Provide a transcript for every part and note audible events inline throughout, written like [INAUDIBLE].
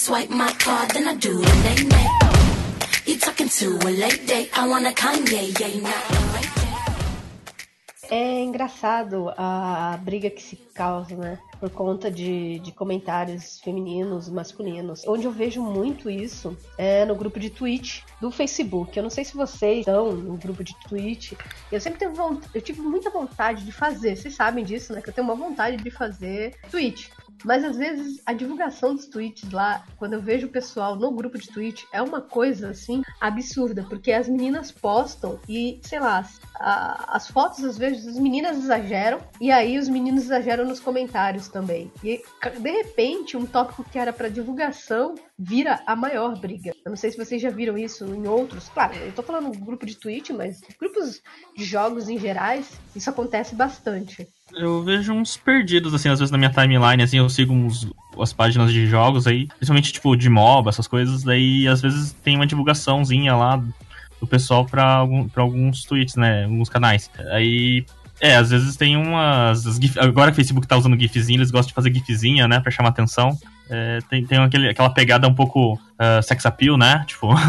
swipe my card, then I do nay. You talking to a? I want a Kanye, yeah, not É engraçado a briga que se causa, né? Por conta de, de comentários femininos, masculinos. Onde eu vejo muito isso é no grupo de Twitch do Facebook. Eu não sei se vocês estão no grupo de Twitch. Eu sempre tive, eu tive muita vontade de fazer. Vocês sabem disso, né? Que eu tenho uma vontade de fazer Twitch. Mas às vezes a divulgação dos tweets lá, quando eu vejo o pessoal no grupo de tweet, é uma coisa assim absurda, porque as meninas postam e, sei lá, a, as fotos às vezes as meninas exageram e aí os meninos exageram nos comentários também. E de repente, um tópico que era para divulgação vira a maior briga. Eu não sei se vocês já viram isso em outros. Claro, eu tô falando grupo de tweet, mas grupos de jogos em gerais, isso acontece bastante. Eu vejo uns perdidos, assim, às vezes na minha timeline, assim, eu sigo uns, as páginas de jogos aí, principalmente, tipo, de MOBA, essas coisas, daí às vezes tem uma divulgaçãozinha lá do pessoal pra, algum, pra alguns tweets, né, alguns canais. Aí, é, às vezes tem umas... GIF, agora que o Facebook tá usando GIFzinho, eles gostam de fazer GIFzinha, né, pra chamar atenção. É, tem tem aquele, aquela pegada um pouco uh, sex appeal, né, tipo... [LAUGHS]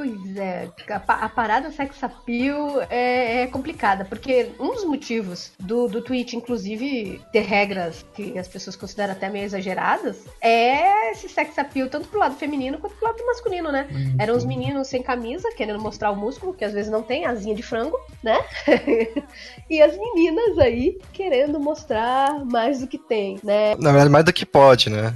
Pois é, a, parada sex appeal é, é, complicada, porque um dos motivos do, do Twitch, inclusive, ter regras que as pessoas consideram até meio exageradas, é esse sex appeal, tanto pro lado feminino quanto pro lado masculino, né? Uhum. Eram os meninos sem camisa, querendo mostrar o músculo, que às vezes não tem, asinha de frango, né? [LAUGHS] e as meninas aí querendo mostrar mais do que tem, né? Na verdade, mais do que pode, né?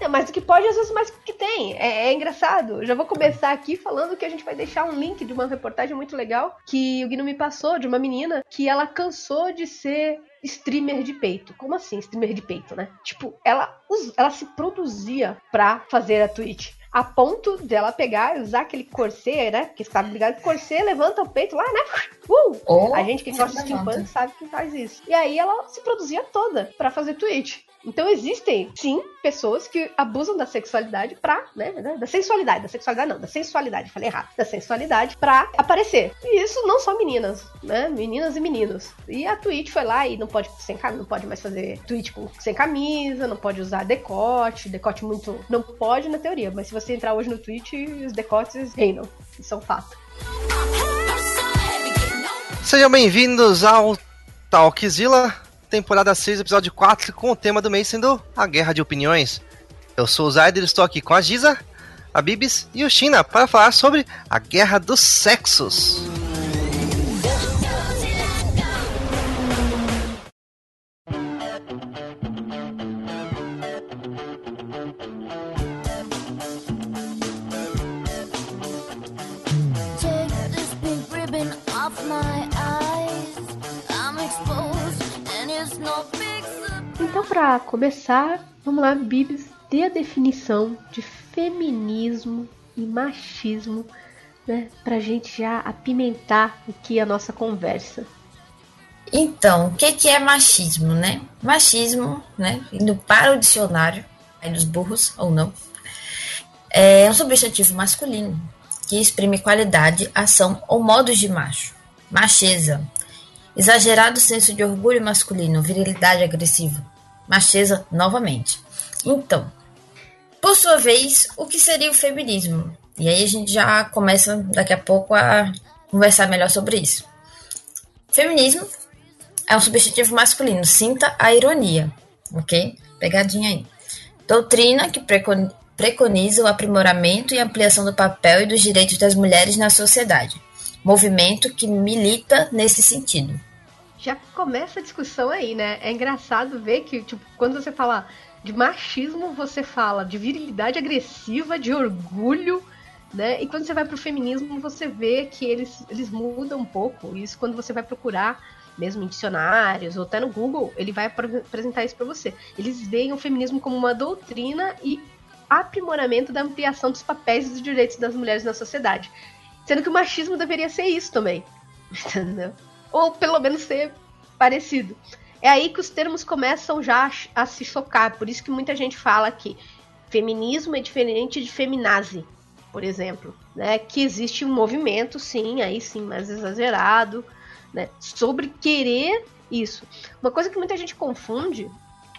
É, mais do que pode, às vezes mais do que tem. É, é engraçado. Já vou começar aqui falando que a gente vai deixar um link de uma reportagem muito legal que o Guino me passou de uma menina que ela cansou de ser streamer de peito. Como assim, streamer de peito, né? Tipo, ela, ela se produzia pra fazer a Twitch a ponto dela pegar e usar aquele corset, né? Porque você tá ligado que corset levanta o peito lá, né? Uh! Oh, a gente que gosta de steampunk sabe que faz isso. E aí ela se produzia toda para fazer Twitch. Então existem, sim, pessoas que abusam da sexualidade pra, né, da sensualidade, da sexualidade não, da sensualidade, falei errado, da sensualidade pra aparecer. E isso não só meninas, né, meninas e meninos. E a Twitch foi lá e não pode sem não pode mais fazer Twitch com, sem camisa, não pode usar decote, decote muito, não pode na teoria, mas se você entrar hoje no Twitch, os decotes reinam, isso é um fato. Sejam bem-vindos ao Talkzilla, temporada 6, episódio 4, com o tema do mês sendo a guerra de opiniões. Eu sou o Zayder, estou aqui com a Giza, a Bibis e o China para falar sobre a guerra dos sexos. Para começar, vamos lá, Bibs, dê a definição de feminismo e machismo, né, pra gente já apimentar aqui a nossa conversa. Então, o que, que é machismo, né? Machismo, né, indo para o dicionário, aí dos burros ou não, é um substantivo masculino que exprime qualidade, ação ou modos de macho. Macheza, exagerado senso de orgulho masculino, virilidade agressiva macheza novamente. Então, por sua vez, o que seria o feminismo? E aí a gente já começa daqui a pouco a conversar melhor sobre isso. Feminismo é um substantivo masculino, sinta a ironia, ok? Pegadinha aí. Doutrina que preconiza o aprimoramento e ampliação do papel e dos direitos das mulheres na sociedade. Movimento que milita nesse sentido já começa a discussão aí, né? É engraçado ver que, tipo, quando você fala de machismo, você fala de virilidade agressiva, de orgulho, né? E quando você vai pro feminismo, você vê que eles, eles mudam um pouco. Isso quando você vai procurar, mesmo em dicionários ou até no Google, ele vai apresentar isso para você. Eles veem o feminismo como uma doutrina e aprimoramento da ampliação dos papéis e dos direitos das mulheres na sociedade. Sendo que o machismo deveria ser isso também. [LAUGHS] Entendeu? Ou pelo menos ser parecido. É aí que os termos começam já a, se chocar, por isso que muita gente fala que feminismo é diferente de feminazi, por exemplo, né? Que existe um movimento, sim, aí sim, mais exagerado, né? Sobre querer isso. Uma coisa que muita gente confunde,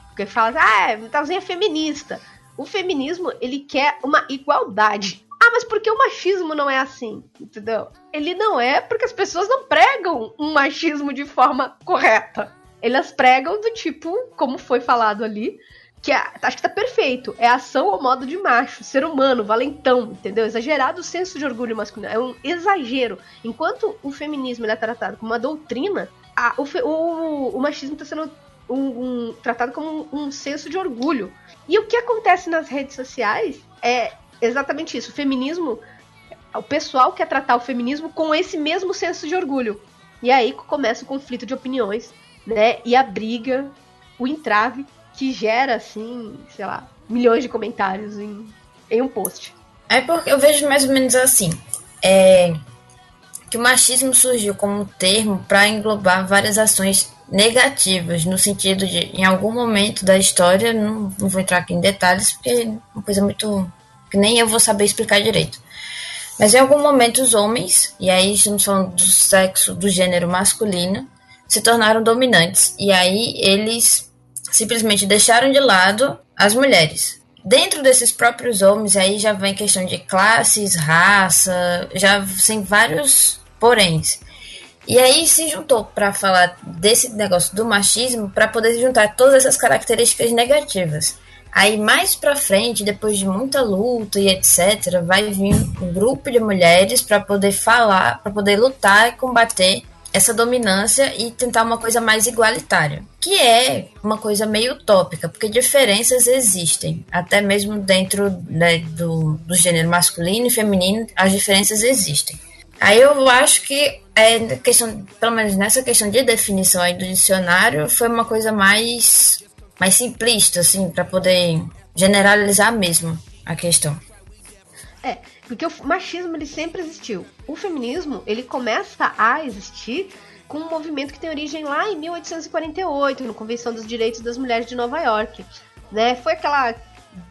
porque fala, ah, é, talzinha é feminista. O feminismo, ele quer uma igualdade. Ah, mas por que o machismo não é assim? Entendeu? Ele não é porque as pessoas não pregam um machismo de forma correta. Elas pregam do tipo, como foi falado ali, que é, acho que tá perfeito. É ação ao modo de macho, ser humano, valentão, entendeu? Exagerado o senso de orgulho masculino. É um exagero. Enquanto o feminismo é tratado como uma doutrina, a, o, o, o, machismo está sendo um, um, tratado como um, um senso de orgulho. E o que acontece nas redes sociais é exatamente isso. O feminismo, o pessoal quer tratar o feminismo com esse mesmo senso de orgulho. E aí começa o conflito de opiniões, né? E a briga, o entrave que gera, assim, sei lá, milhões de comentários em, em um post. É porque eu vejo mais ou menos assim. É, que o machismo surgiu como um termo para englobar várias ações negativas, no sentido de, em algum momento da história, não, não vou entrar aqui em detalhes, porque é uma coisa muito. Que nem eu vou saber explicar direito. Mas em algum momento os homens, e aí estamos falando do sexo, do gênero masculino, se tornaram dominantes. E aí eles simplesmente deixaram de lado as mulheres. Dentro desses próprios homens, aí já vem questão de classes, raça, já tem vários poréns. E aí se juntou para falar desse negócio do machismo para poder juntar todas essas características negativas. Aí mais para frente, depois de muita luta e etc, vai vir um grupo de mulheres para poder falar, para poder lutar e combater essa dominância e tentar uma coisa mais igualitária, que é uma coisa meio utópica, porque diferenças existem, até mesmo dentro né, do, do gênero masculino e feminino, as diferenças existem. Aí eu acho que é questão, pelo menos nessa questão de definição aí do dicionário, foi uma coisa mais mais simplista assim, para poder generalizar mesmo a questão. É, porque o machismo ele sempre existiu. O feminismo ele começa a existir com um movimento que tem origem lá em 1848, na Convenção dos Direitos das Mulheres de Nova York. Né? Foi aquela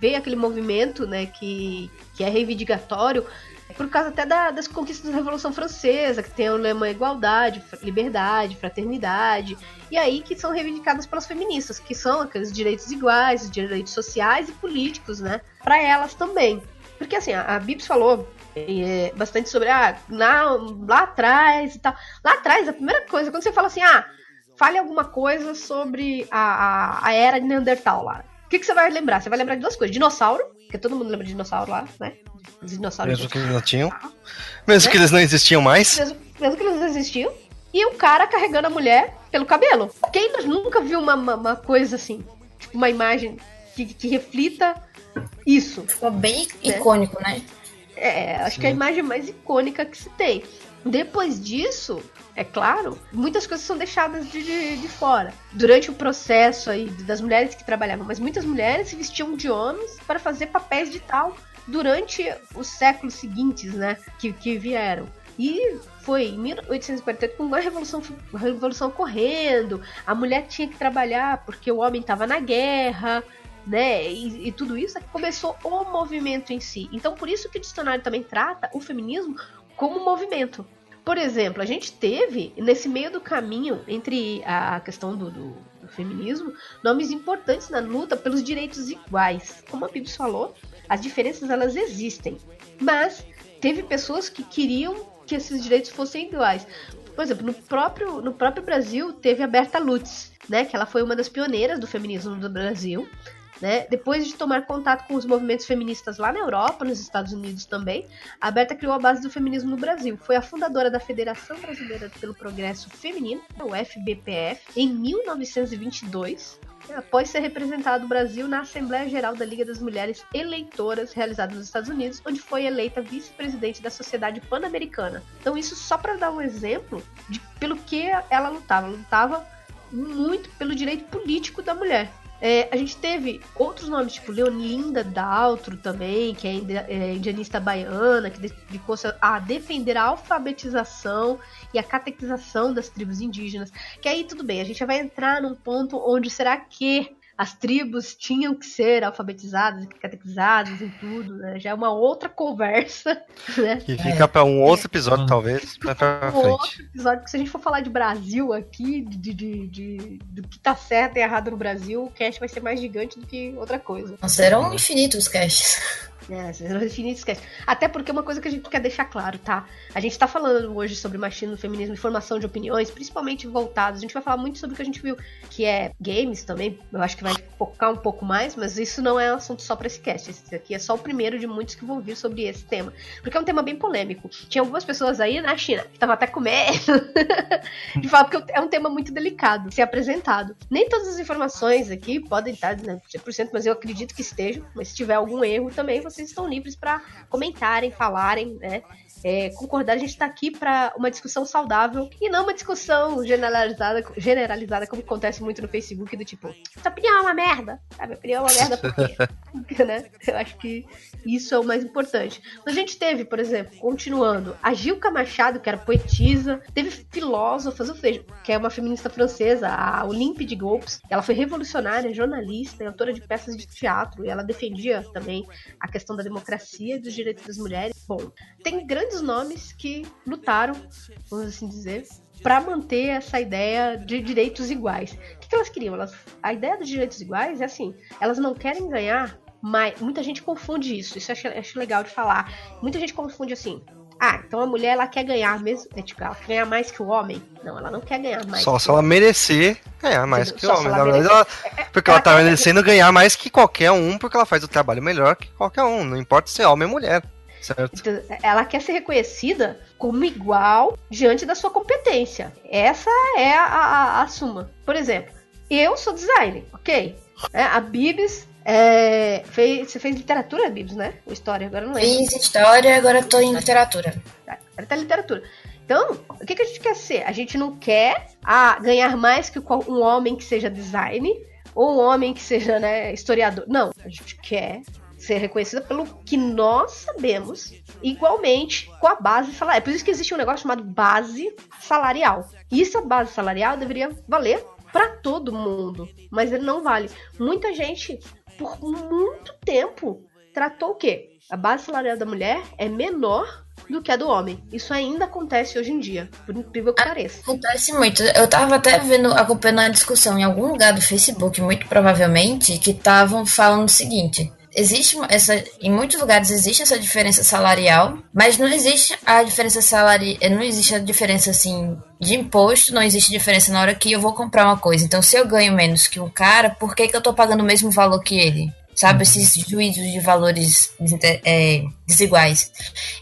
veio aquele movimento né, que, que é reivindicatório por causa até da, das conquistas da Revolução Francesa, que tem o lema igualdade, liberdade, fraternidade, e aí que são reivindicadas pelas feministas, que são aqueles direitos iguais, direitos sociais e políticos, né, para elas também. Porque assim, a, a Bibs falou é, bastante sobre ah, lá, lá atrás e tal. Lá atrás, a primeira coisa, quando você fala assim, ah, fale alguma coisa sobre a, a, a era de Neandertal lá. O que, que você vai lembrar? Você vai lembrar de duas coisas. Dinossauro, porque todo mundo lembra de dinossauro lá, né? Os dinossauros mesmo que eles não [LAUGHS] tinham. Mesmo né? que eles não existiam mais. Mesmo, mesmo, que eles não existiam. E o cara carregando a mulher pelo cabelo. Quem nunca viu uma, uma, uma coisa assim? Tipo, uma imagem que, que reflita isso. Ficou bem né? icônico, né? É, acho Sim. que é a imagem mais icônica que se tem. Depois disso, é claro, muitas coisas são deixadas de, de, de, fora. Durante o processo aí das mulheres que trabalhavam, mas muitas mulheres se vestiam de homens para fazer papéis de tal durante os séculos seguintes, né? Que, que vieram. E foi em 1848 com a revolução, revolução correndo, a mulher tinha que trabalhar porque o homem estava na guerra, né? E, e, tudo isso é que começou o movimento em si. Então, por isso que o dicionário também trata o feminismo como movimento. Por exemplo, a gente teve, nesse meio do caminho entre a questão do, do, do feminismo, nomes importantes na luta pelos direitos iguais. Como a Bíblia falou, as diferenças elas existem, mas teve pessoas que queriam que esses direitos fossem iguais. Por exemplo, no próprio, no próprio Brasil teve a Berta Lutz, né, que ela foi uma das pioneiras do feminismo do Brasil. Né? Depois de tomar contato com os movimentos feministas lá na Europa, nos Estados Unidos também, a Berta criou a base do feminismo no Brasil. Foi a fundadora da Federação Brasileira pelo Progresso Feminino, o FBPF, em 1922, após ser representado o Brasil na Assembleia Geral da Liga das Mulheres Eleitoras, realizada nos Estados Unidos, onde foi eleita vice-presidente da Sociedade Pan-Americana. Então, isso só para dar um exemplo de pelo que ela lutava. Ela lutava muito pelo direito político da mulher. É, a gente teve outros nomes, tipo Leolinda Daltro também, que é, é indianista baiana, que dedicou-se a defender a alfabetização e a catequização das tribos indígenas. Que aí tudo bem, a gente vai entrar num ponto onde será que as tribos tinham que ser alfabetizadas e catequizadas em tudo, né? Já é uma outra conversa, [LAUGHS] né? Que fica pra um outro episódio, É. talvez, pra Um frente. outro episódio, porque se a gente for falar de Brasil aqui, de, de, de- do que tá certo e errado no Brasil, o cast vai ser mais gigante do que outra coisa. Não serão infinitos os casts. É, serão infinitos cast. Até porque é uma coisa que a gente quer deixar claro, tá? A gente tá falando hoje sobre machismo, feminismo e formação de opiniões, principalmente voltados. A gente vai falar muito sobre o que a gente viu, que é games também. Eu acho que vai focar um pouco mais, mas isso não é assunto só pra esse cast. Esse aqui é só o primeiro de muitos que vão vir sobre esse tema. Porque é um tema bem polêmico. Tinha algumas pessoas aí na China que estavam até com medo [LAUGHS] de falar, porque é um tema muito delicado de ser apresentado. Nem todas as informações aqui podem estar né, 100%, mas eu acredito que estejam. Mas se tiver algum erro também, vocês estão livres para comentarem, falarem, né? É, concordar, a gente está aqui para uma discussão saudável e não uma discussão generalizada, generalizada como acontece muito no Facebook, do tipo, sua opinião é uma merda? A opinião é uma merda por quê? [LAUGHS] né? Eu acho que isso é o mais importante. Mas a gente teve, por exemplo, continuando, a Gilca Machado, que era poetisa, teve filósofas, ou seja, que é uma feminista francesa, a Olympe de Golpes. Ela foi revolucionária, jornalista e autora de peças de teatro, e ela defendia também a questão da democracia e dos direitos das mulheres. Bom, tem grandes nomes que lutaram, vamos assim dizer, para manter essa ideia de direitos iguais. O que, que elas queriam? Elas, a ideia dos direitos iguais é assim: elas não querem ganhar mais. Muita gente confunde isso, isso eu acho, acho legal de falar. Muita gente confunde assim. Ah, então a mulher ela quer ganhar mesmo, é, tipo, ela quer ganhar mais que o homem? Não, ela não quer ganhar mais. Só se ela merecer ganhar mais Entendeu? que o homem. ela Na verdade, merecer. ela, porque ela tá ela quer- merecendo ganhar mais que qualquer um, porque ela faz o trabalho melhor que qualquer um. Não importa se é homem ou mulher. Certo? Então, ela quer ser reconhecida como igual diante da sua competência. Essa é a, a- a suma. Por exemplo, eu sou designer, ok? É, a Bibs é, fez, você fez literatura, Bibs, né? Ou história, agora não lembro. Fiz história, agora tô em literatura. Tá, Agora tá literatura. Então, o que, que a gente quer ser? A gente não quer ah, ganhar mais que um homem que seja design ou um homem que seja né, historiador. Não, a gente quer ser reconhecida pelo que nós sabemos, igualmente com a base salarial. É por isso que existe um negócio chamado base salarial. E essa base salarial deveria valer para todo mundo, mas ele não vale. Muita gente, por muito tempo, tratou o quê? A base salarial da mulher é menor do que a do homem. Isso ainda acontece hoje em dia, por incrível que pareça. Acontece muito. Eu tava até vendo, acompanhando a discussão em algum lugar do Facebook, muito provavelmente, que estavam falando o seguinte. Existe essa, em muitos lugares existe essa diferença salarial, mas não existe a diferença salarial, não existe a diferença assim de imposto, não existe diferença na hora que eu vou comprar uma coisa. Então, se eu ganho menos que um cara, por que, que eu tô pagando o mesmo valor que ele? Sabe, esses juízos de valores é, desiguais.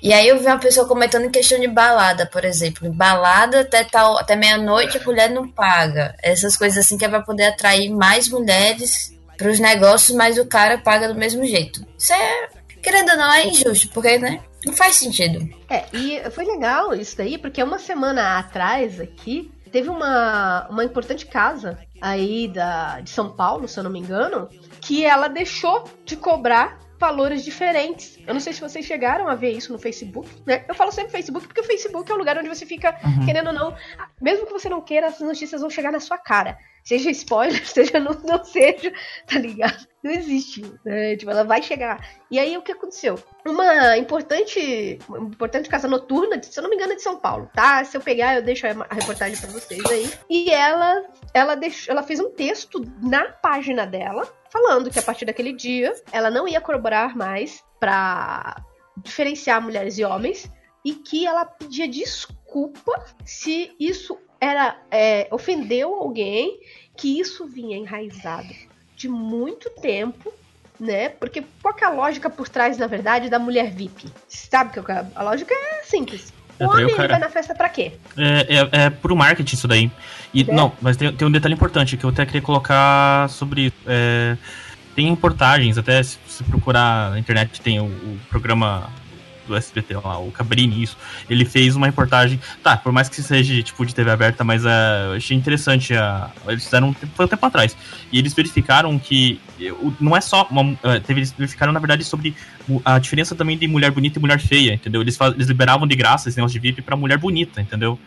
E aí eu vi uma pessoa comentando em questão de balada, por exemplo. Balada até, tal, até meia-noite a mulher não paga. Essas coisas assim que é pra poder atrair mais mulheres pros negócios, mas o cara paga do mesmo jeito. Isso é, querendo ou não, é injusto, porque, né? Não faz sentido. É, e foi legal isso daí, porque uma semana atrás aqui teve uma, uma importante casa aí da, de São Paulo, se eu não me engano, que ela deixou de cobrar valores diferentes. Eu não sei se vocês chegaram a ver isso no Facebook, né? Eu falo sempre Facebook porque o Facebook é o lugar onde você fica, Uhum. querendo ou não, mesmo que você não queira, as notícias vão chegar na sua cara. Seja spoiler, [LAUGHS] seja não, não seja, tá ligado? Não existe, né? Tipo, ela vai chegar. E aí, o que aconteceu? Uma importante, uma importante casa noturna, se eu não me engano, é de São Paulo, tá? Se eu pegar, eu deixo a reportagem pra vocês aí. E ela, ela, deixou, ela fez um texto na página dela, falando que a partir daquele dia, ela não ia corroborar mais pra diferenciar mulheres e homens, e que ela pedia desculpa se isso era é, ofendeu alguém, que isso vinha enraizado de muito tempo, né? Porque qual é a lógica por trás, na verdade, da mulher VIP? Sabe que a a lógica é simples. O É, homem o vai na festa pra quê? É, é, é puro marketing isso daí. E, É? Não, mas tem, tem um detalhe importante que eu até queria colocar sobre isso. É, tem reportagens, até se você procurar na internet tem o, o programa do SBT lá, o Cabrini, isso. Ele fez uma reportagem. Tá, por mais que seja tipo de TV aberta, mas é, eu achei interessante. A, eles fizeram um tempo, foi um tempo atrás. E eles verificaram que não é só. Uma, teve, eles verificaram, na verdade, sobre a diferença também de mulher bonita e mulher feia, entendeu? Eles, fa- eles liberavam de graça esse negócio de VIP pra mulher bonita, entendeu?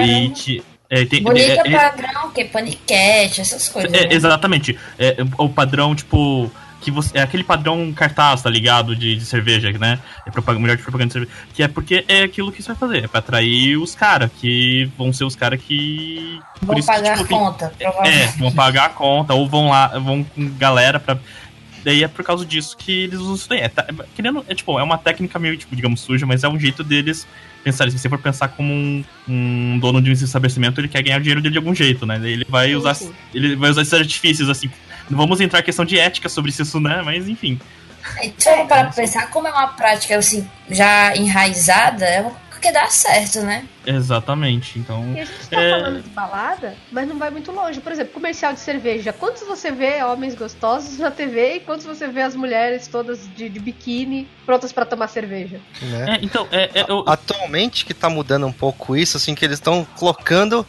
E, ti- É, tem- Bonita é- é- padrão, que paniquete, essas coisas. É, né? exatamente. É, o padrão, tipo. Que você, é aquele padrão cartaz, tá ligado? De, de cerveja, né? É propaganda, melhor de propaganda de cerveja. Que é porque é aquilo que você vai fazer. É pra atrair os caras, que vão ser os caras que. Vão que, pagar tipo, a conta, É, provavelmente. vão pagar a conta, ou vão lá, vão com galera pra. Daí é por causa disso que eles usam isso daí. É, tá- é, querendo, é, tipo, é uma técnica meio, tipo, digamos, suja, mas é um jeito deles pensarem. Se você for pensar como um, um dono de um estabelecimento, ele quer ganhar o dinheiro dele de algum jeito, né? Daí ele vai usar. Ele vai usar esses artifícios, assim. Não vamos entrar em questão de ética sobre isso, né? Mas enfim. Então, para pensar como é uma prática assim, já enraizada, é uma coisa que dá certo, né? Exatamente. Então. E a gente tá É. falando de balada, mas não vai muito longe. Por exemplo, comercial de cerveja. Quantos você vê homens gostosos na TV e quantos você vê as mulheres todas de, de biquíni prontas pra tomar cerveja? Né? É, então, é, é, eu- Atualmente que tá mudando um pouco isso, assim, que eles estão colocando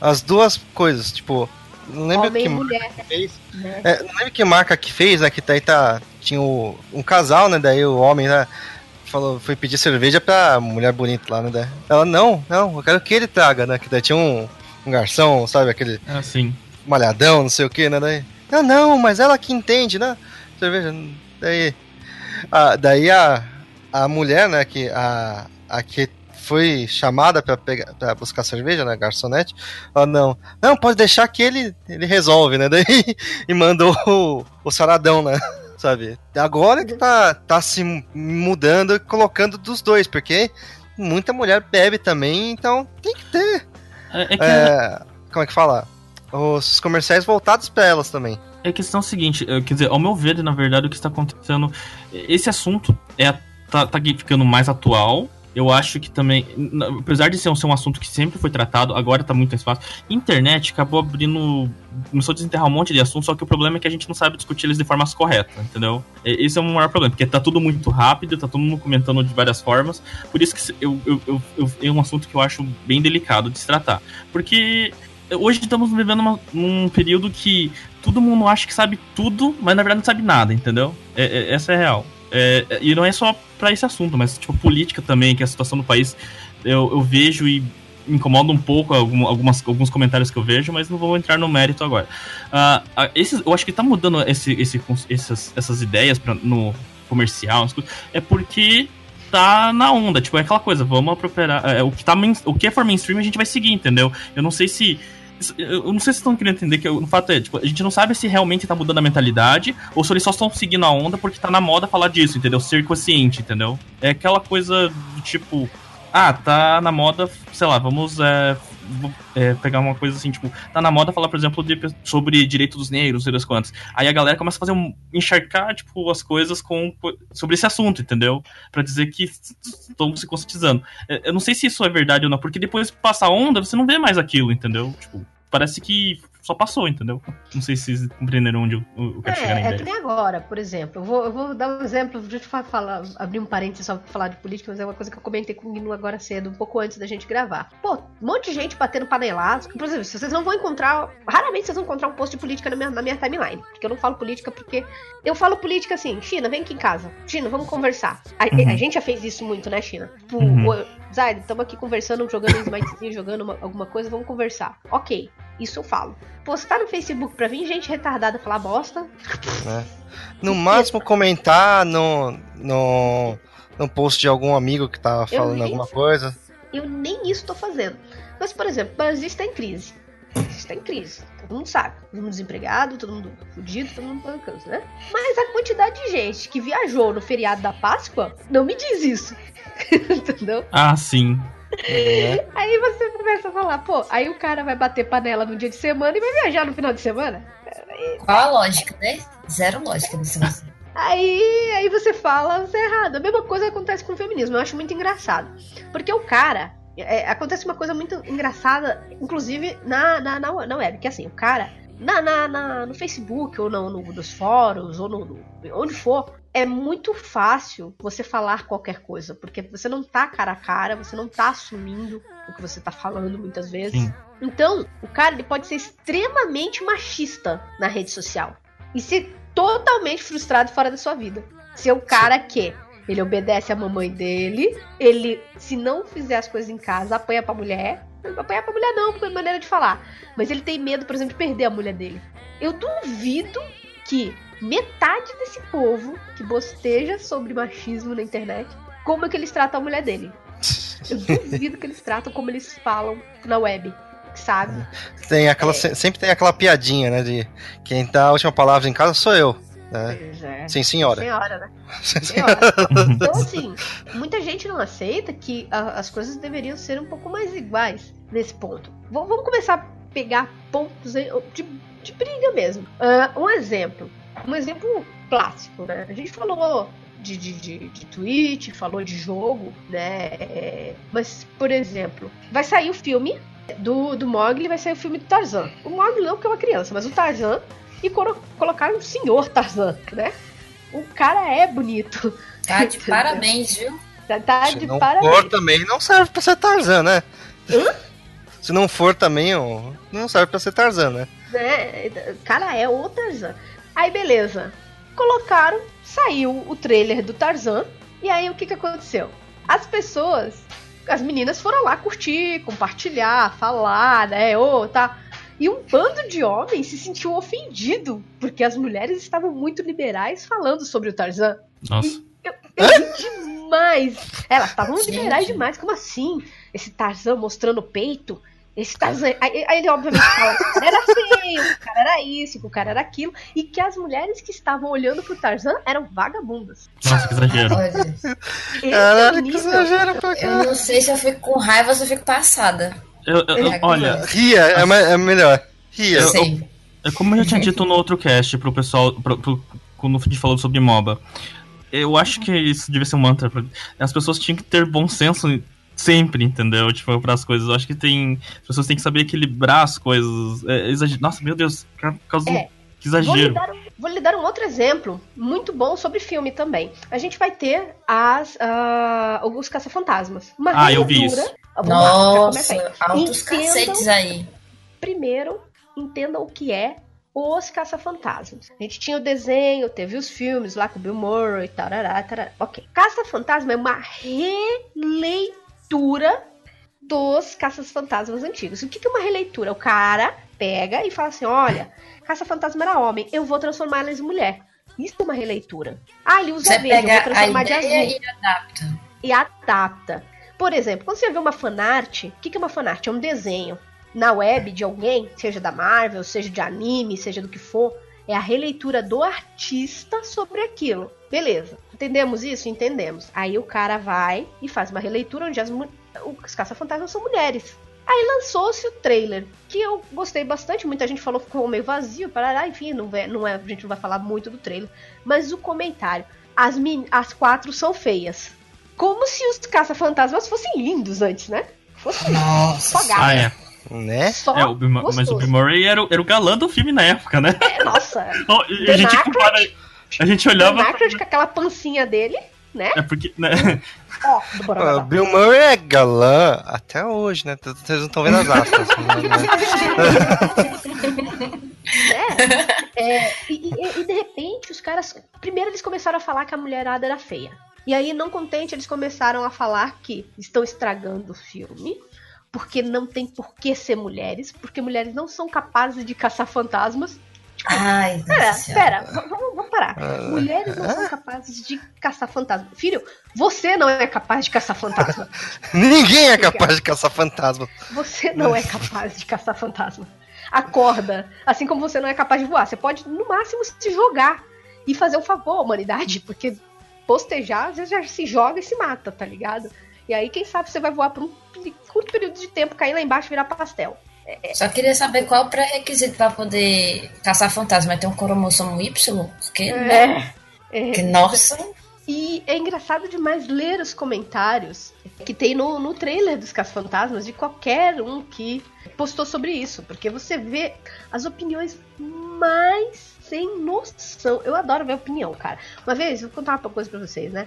as duas coisas, tipo, não lembro Homem que e mulher, fez. né? É, não lembro que marca que fez, né? Que daí tá. Tinha o- um casal, né? Daí o homem, né? Falou, foi pedir cerveja pra mulher bonita lá, né? daí Ela, não, não, eu quero que ele traga, né? Que daí tinha um, um garçom, sabe? Aquele é assim. malhadão, não sei o que, né? Daí, não, não, mas ela que entende, né? Cerveja. Daí. A, daí a, a mulher, né? Que a, a que foi chamada pra, pegar, pra buscar cerveja, né? Garçonete. Ela, não, não, pode deixar que ele, ele resolve, né? [LAUGHS] Daí, e mandou o, o saradão, né? [LAUGHS] Sabe? Agora que tá, tá se mudando e colocando dos dois, porque muita mulher bebe também, então tem que ter É, é que é, como é que fala? Os comerciais voltados pra elas também. É a questão seguinte, é, quer dizer, ao meu ver, na verdade, o que está acontecendo. Esse assunto é, tá, tá ficando mais atual. Eu acho que também, apesar de ser um, ser um assunto que sempre foi tratado, agora tá muito mais fácil. Internet acabou abrindo. Começou a desenterrar um monte de assuntos, só que o problema é que a gente não sabe discutir eles de forma correta, entendeu? Esse é o maior problema, porque tá tudo muito rápido, tá todo mundo comentando de várias formas. Por isso que eu, eu, eu, eu- é um assunto que eu acho bem delicado de se tratar. Porque hoje estamos vivendo uma- num período que todo mundo acha que sabe tudo, mas na verdade não sabe nada, entendeu? É- é- essa é a real. É, é- e não é só pra esse assunto, mas tipo política também, que é a situação do país eu, eu vejo e incomoda um pouco algum- algumas, alguns comentários que eu vejo, mas não vou entrar no mérito agora. Ah, esses, eu acho que tá mudando esse, esse, essas, essas ideias pra, no comercial, é porque tá na onda, tipo, é aquela coisa, vamos apropriar. é, o, que tá o que for mainstream a gente vai seguir, entendeu? Eu não sei se. Eu não sei se estão querendo entender que o fato é, tipo, a gente não sabe se realmente tá mudando a mentalidade ou se eles só estão seguindo a onda porque tá na moda falar disso, entendeu? Ser consciente, entendeu? É aquela coisa do tipo, ah, tá na moda, sei lá, vamos é, é, pegar uma coisa assim, tipo, tá na moda falar, por exemplo, de, sobre direito dos negros, sei das quantas. Aí a galera começa a fazer um. encharcar, tipo, as coisas com, sobre esse assunto, entendeu? Pra dizer que estão se conscientizando. É, Eu não sei se isso é verdade ou não, porque depois passa a onda, você não vê mais aquilo, entendeu? Tipo, parece que só passou, entendeu? Não sei se vocês compreenderam onde eu, eu quero chegar na É, é ideia. que nem agora, por exemplo. Eu vou, eu vou dar um exemplo, deixa eu fa- falar, abrir um parênteses só pra falar de política, mas é uma coisa que eu comentei com o Guino agora cedo, um pouco antes da gente gravar. Pô, um monte de gente batendo paneladas. Por exemplo, vocês não vão encontrar. Raramente vocês vão encontrar um post de política na minha, na minha timeline. Porque eu não falo política porque. Eu falo política assim, China, vem aqui em casa. China, vamos conversar. A, Uhum. a gente já fez isso muito, né, China? Tipo, Uhum. Zaid, estamos aqui conversando, jogando um smitezinho, jogando uma- alguma coisa, vamos conversar. Ok, isso eu falo. Você tá no Facebook pra vir gente retardada falar bosta, No máximo comentar no, no, no post de algum amigo que tá falando nem alguma coisa. Eu nem isso tô fazendo. Mas, por exemplo, o Brasil está em crise. Está em crise. Todo mundo sabe. Todo mundo desempregado, todo mundo fudido, todo mundo bancando, né? Mas a quantidade de gente que viajou no feriado da Páscoa não me diz isso. [LAUGHS] Entendeu? Ah, sim. né? Aí você começa a falar, pô, aí o cara vai bater panela no dia de semana e vai viajar no final de semana? Qual a lógica, né? Zero lógica nesse [LAUGHS] negócio. Aí, aí você fala, você é errado. A mesma coisa acontece com o feminismo. Eu acho muito engraçado. Porque o cara. É, acontece uma coisa muito engraçada, inclusive na, na, na, na web, que assim, o cara. Na, na, na- no Facebook, ou no, no- nos fóruns, ou no, no- onde for, é muito fácil você falar qualquer coisa. Porque você não tá cara a cara, você não tá assumindo o que você tá falando muitas vezes. Sim. Então, o cara ele pode ser extremamente machista na rede social e ser totalmente frustrado fora da sua vida. Ser o cara que ele obedece a mamãe dele, ele, se não fizer as coisas em casa, apanha pra mulher, apanhar pra mulher não, porque é maneira de falar. Mas ele tem medo, por exemplo, de perder a mulher dele. Eu duvido que metade desse povo que bosteja sobre machismo na internet, como é que eles tratam a mulher dele. Eu duvido que eles tratam como eles falam na web, sabe? Tem aquela, É. se- Sempre tem aquela piadinha, né? De quem dá a última palavra em casa sou eu. Né? Pois é. Sim, senhora. Senhora, né? [LAUGHS] Senhora. Então, assim, muita gente não aceita que a- as coisas deveriam ser um pouco mais iguais nesse ponto. V- vamos começar a pegar pontos de, de briga mesmo. Ah, um exemplo. Um exemplo clássico, né? A gente falou de, de, de, de tweet, falou de jogo, né? É, mas, por exemplo, vai sair o filme do, do Mogli, vai sair o filme do Tarzan. O Mogli não, porque é uma criança, mas o Tarzan e colo- colocaram o senhor Tarzan, né? O cara é bonito. Tá de [LAUGHS] parabéns, viu? Tá, tá Se de não parabéns. for também, não serve pra ser Tarzan, né? Se não for também, ó, não serve pra ser Tarzan, né? O cara é o Tarzan. Aí beleza. Colocaram, saiu o trailer do Tarzan. E aí o que, que aconteceu? As pessoas, as meninas foram lá curtir, compartilhar, falar, né? Ô, tá. E um bando de homens se sentiu ofendido porque as mulheres estavam muito liberais falando sobre o Tarzan. Nossa. Eu, eu demais. Elas estavam Gente. liberais demais. Como assim? Esse Tarzan mostrando o peito? Esse Tarzan. Aí, aí ele, obviamente, fala que o cara era feio, que o cara era isso, que o cara era aquilo. E que as mulheres que estavam olhando pro Tarzan eram vagabundas. Nossa, que exagero. Olha, Esse é Caralho, que exagero pra eu cá. não sei se eu fico com raiva ou se eu fico passada. Eu- eu- eu- É, olha, Ria, é, é melhor. Ria. Sim. É como eu já tinha dito no outro cast pro pessoal, pro, pro- quando a gente falou sobre MOBA. Eu acho que isso devia ser um mantra. As pessoas tinham que ter bom senso sempre, entendeu? Tipo, para as coisas. Eu acho que tem. As pessoas têm que saber equilibrar as coisas. É, exager- Nossa, meu Deus, por causa do. É. Que Vou lhe, exagero. dar, um- vou lhe dar um outro exemplo muito bom sobre filme também. A gente vai ter as, ah, os caça-fantasmas. Uma Ah, eu vi releitura- isso. Vamos lá, Nossa, aí. altos Entendam- cacetes aí. primeiro entendam o que é os caça-fantasmas. A gente tinha o desenho, teve os filmes lá com o Bill Murray, tarará, tarará. Ok. Caça-fantasma é uma releitura dos caça-fantasmas antigos. O que é uma releitura? O cara pega e fala assim: olha, caça-fantasma era homem, eu vou transformar elas em mulher. Isso é uma releitura. Ah, ele usa Você verde, eu vou transformar de azul e adapta. e adapta. Por exemplo, quando você vê uma fanart, o que é uma fanart? É um desenho na web de alguém, seja da Marvel, seja de anime, seja do que for, é a releitura do artista sobre aquilo. Beleza. Entendemos isso? Entendemos. Aí o cara vai e faz uma releitura onde as, os caça-fantasmas são mulheres. Aí lançou-se o trailer, que eu gostei bastante. Muita gente falou que ficou meio vazio, parará, enfim, não é, não é, a gente não vai falar muito do trailer. Mas o comentário: as, as quatro são feias. Como se os caça-fantasmas fossem lindos antes, né? Fossem Nossa. só gatos. Ah, é. Né? Só é o Bill, mas o. Bill Murray era, o- era o galã do filme na época, né? É, nossa, [LAUGHS] a gente compara. A gente o olhava. Aykroyd com aquela pancinha dele, né? É porque. Né? [LAUGHS] Ó, Ah, Bororó. Bill Murray é galã até hoje, né? Vocês não estão vendo as aspas. [LAUGHS] né? É, e, e- e de repente os caras. Primeiro eles começaram a falar que a mulherada era feia. E aí, não contente, eles começaram a falar que estão estragando o filme. Porque não tem por que ser mulheres. Porque mulheres não são capazes de caçar fantasmas. Ai, Pera, pera, vamos, vamos parar. Mulheres não são capazes de caçar fantasma. Filho, você não é capaz de caçar fantasma. [LAUGHS] Ninguém é capaz de caçar fantasma. Você não é [LAUGHS] capaz de caçar fantasma. Acorda. Assim como você não é capaz de voar. Você pode, no máximo, se jogar e fazer um favor à humanidade. Porque postejar, às vezes já se joga e se mata, tá ligado? E aí, quem sabe você vai voar por um curto período de tempo, cair lá embaixo e virar pastel. Só queria saber qual o pré-requisito pra poder caçar fantasma. Tem um cromossomo Y? Porque, né? É. Que, nossa. E é engraçado demais ler os comentários que tem no, no trailer dos Caça-Fantasmas de qualquer um que postou sobre isso. Porque você vê as opiniões mais sem noção. Eu adoro ver opinião, cara. Uma vez, vou contar uma coisa pra vocês, né?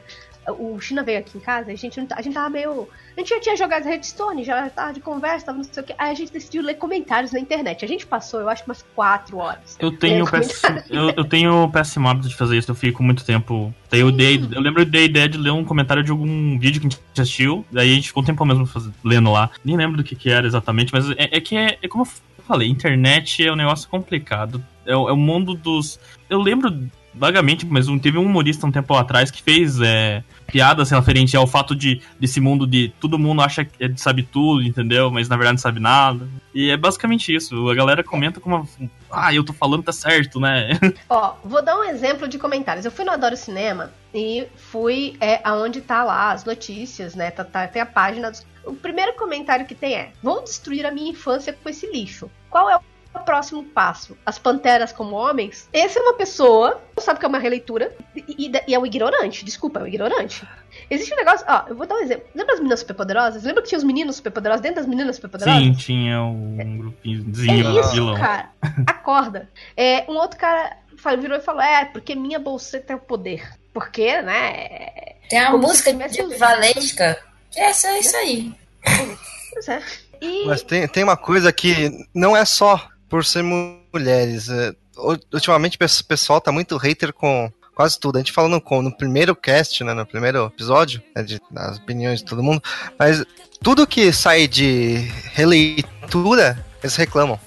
O China veio aqui em casa, a gente, não tá- a gente tava meio. A gente já tinha jogado Redstone, já tava de conversa, tava não sei o que. Aí a gente decidiu ler comentários na internet. A gente passou, eu acho, umas 4 horas. Eu tenho, péssimo, eu, eu tenho péssimo hábito de fazer isso, eu fico muito tempo. Daí eu, dei, eu lembro da ideia de ler um comentário de algum vídeo que a gente assistiu, daí a gente ficou um tempo mesmo faz- lendo lá. Nem lembro do que, que era exatamente, mas é, é que é, é como eu falei, internet é um negócio complicado. É, o- é o mundo dos. Eu lembro vagamente, mas um- teve um humorista um tempo atrás que fez é, piadas referente ao fato de desse mundo de todo mundo acha que sabe tudo, entendeu? Mas na verdade não sabe nada. E é basicamente isso. A galera comenta como. Ah, eu tô falando tá certo, né? [LAUGHS] Ó, vou dar um exemplo de comentários. Eu fui no Adoro Cinema e fui é, aonde tá lá as notícias, né? Tá, tá- tem a página. Dos... O primeiro comentário que tem é: Vão destruir a minha infância com esse lixo. Qual é o próximo passo? As panteras como homens? Essa é uma pessoa, não sabe que é uma releitura, e, e- e é um ignorante, desculpa, é um ignorante. Existe um negócio, ó, eu vou dar um exemplo. Lembra as meninas superpoderosas? Lembra que tinha os meninos superpoderosos dentro das meninas superpoderosas? Sim, tinha um É grupinhozinho isso, vilão. cara. [LAUGHS] Acorda. É, um outro cara virou e falou: É, porque minha bolseta tem o poder. Porque, né? Tem a música de os- Valesca. Que é essa- isso aí. Pois é. E Mas tem, tem uma coisa que não é só por ser mu- mulheres. é, ultimamente o pessoal tá muito hater com quase tudo. A gente falou no, no primeiro cast, né, no primeiro episódio, né, de, das opiniões de todo mundo, mas tudo que sai de releitura, eles reclamam.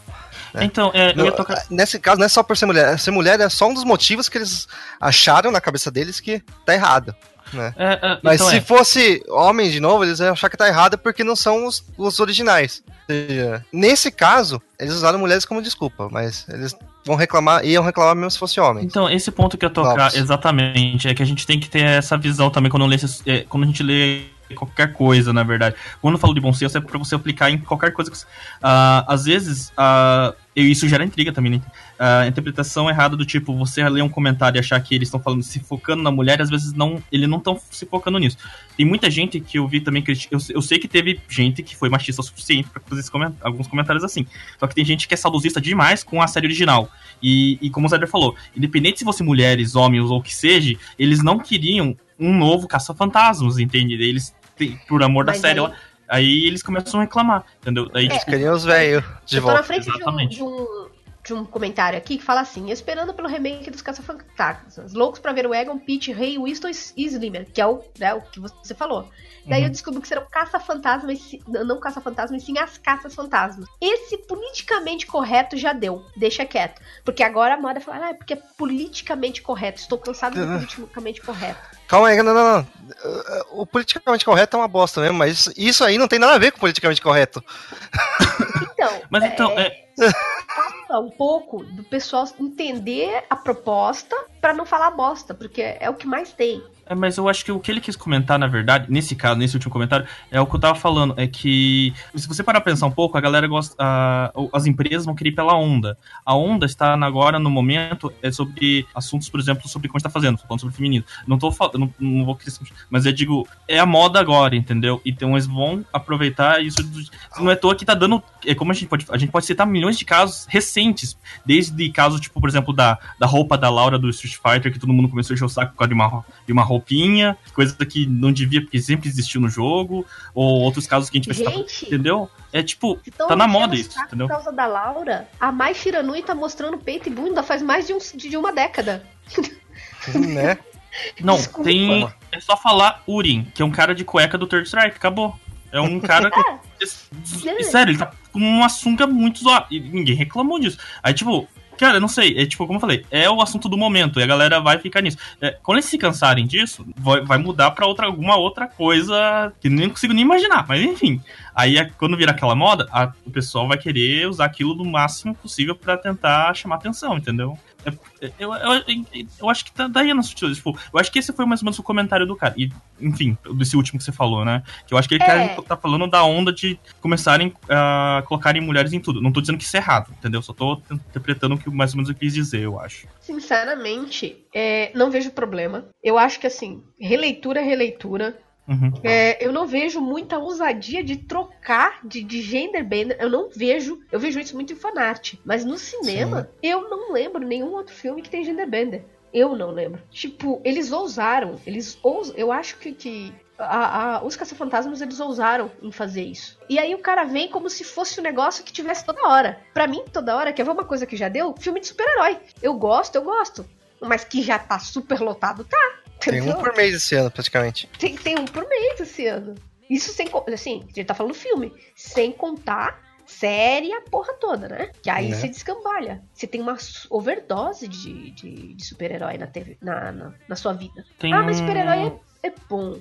né? Então, é, No- tocar. Nesse caso, não é só por ser mulher. Ser mulher é só um dos motivos que eles acharam na cabeça deles que tá errado. Né? É, é, Mas então se é. fosse homem de novo, eles iam achar que tá errado porque não são os, os originais. Seja, Nesse caso, eles usaram mulheres como desculpa, mas eles vão reclamar, iam reclamar mesmo se fosse homem. Então, esse ponto que eu tocar, Novos. exatamente, é que a gente tem que ter essa visão também quando, lê é, quando a gente lê qualquer coisa, na verdade. Quando eu falo de bom senso, é pra você aplicar em qualquer coisa que você... Ah, às vezes, e isso gera intriga também, né? A interpretação errada do tipo, você ler um comentário e achar que eles estão falando, se focando na mulher, às vezes não, eles não estão se focando nisso. Tem muita gente que eu vi também, eu, eu sei que teve gente que foi machista o suficiente pra fazer coment- alguns comentários assim. Só que tem gente que é saudosista demais com a série original. E, e como o Zé falou, independente se fosse mulheres, homens ou o que seja, eles não queriam um novo caça-fantasmas, entende? Eles, por amor da Mas série, aí- lá, aí eles começam a reclamar, entendeu? Aí, Eles tipo, queriam os velhos de eu tô na volta. frente de um, de, um, de um comentário aqui que fala assim: esperando pelo remake dos Caça-Fantasmas. Loucos pra ver o Egon, Pete, Rei, Winston e Slimer, que é o, né, o que você falou. Daí Uhum. eu descobri que serão caça-fantasmas, e sim- não caça-fantasmas, sim as caças-fantasmas. Esse politicamente correto já deu. Deixa quieto. Porque agora a moda fala, ah, é porque é politicamente correto. Estou cansado do politicamente correto. Calma aí, não, não, não. O politicamente correto é uma bosta mesmo, mas isso- isso aí não tem nada a ver com politicamente correto. Então, Mas então, é, é, [LAUGHS] um pouco do pessoal entender a proposta pra não falar bosta, porque é o que mais tem. É, mas eu acho que o que ele quis comentar, na verdade, nesse caso, nesse último comentário, é o que eu tava falando. É que, se você parar pra pensar um pouco, a galera gosta. a- as empresas vão querer ir pela onda. A onda está agora, no momento, é sobre assuntos, por exemplo, sobre como a gente tá fazendo, falando sobre feminino. Não tô falando, não, não vou querer. Mas eu digo, é a moda agora, entendeu? Então eles vão aproveitar isso. Não é à toa que tá dando. É como a gente pode. A gente pode citar milhões de casos recentes. Desde casos, tipo, por exemplo, da, da roupa da Laura do Street Fighter, que todo mundo começou a encher o saco por causa de uma, de uma roupinha, coisa que não devia, porque sempre existiu no jogo, ou outros casos que a gente vai citar. Gente, Entendeu? É tipo, então tá na moda isso, entendeu? Por causa da Laura, a Mai Shiranui tá mostrando peito e bunda faz mais de, um, de uma década. né? Não, Desculpa. tem. É só falar Urin, que é um cara de cueca do Third Strike, acabou. É um cara. [LAUGHS] É. Sério, ele tá com uma sunga muito zoada. E ninguém reclamou disso. Aí, tipo, cara, não sei. É tipo, como eu falei, é o assunto do momento. E a galera vai ficar nisso. É, quando eles se cansarem disso, vai, vai mudar pra outra, alguma outra coisa que nem consigo nem imaginar. Mas enfim. Aí, quando virar aquela moda, a- o pessoal vai querer usar aquilo do máximo possível pra tentar chamar atenção, entendeu? Eu, eu, eu, acho que tá daí nas sutilezas. Tipo, eu acho que esse foi mais ou menos o comentário do cara. E, enfim, desse último que você falou, né? Que eu acho que ele É. quer, tá falando da onda de começarem a colocarem mulheres em tudo. Não tô dizendo que isso é errado, entendeu? Só tô interpretando o que mais ou menos eu quis dizer, eu acho. Sinceramente, é, não vejo problema. Eu acho que, assim, releitura é releitura. Uhum. É, eu não vejo muita ousadia de trocar de, de gender bender. Eu não vejo. Eu vejo isso muito em fanart. Mas no cinema, eu não lembro nenhum outro filme que tem gender bender. Eu não lembro. Tipo, eles ousaram. Eles ousam. Eu acho que, que a- a- os caça-fantasmas eles ousaram em fazer isso. E aí o cara vem como se fosse um negócio que tivesse toda hora. Pra mim, toda hora, quer ver uma coisa que já deu? Filme de super-herói. Eu gosto, eu gosto. Mas que já tá super lotado, tá. Tem um Entendeu? por mês esse ano, praticamente. Tem, tem um por mês esse ano. Isso sem. Assim, a gente tá falando filme. Sem contar série a porra toda, né? Que aí Né? você descambalha. Você tem uma overdose de, de, de super-herói na, TV na, na, na sua vida. Tem Ah, mas super-herói é, é bom.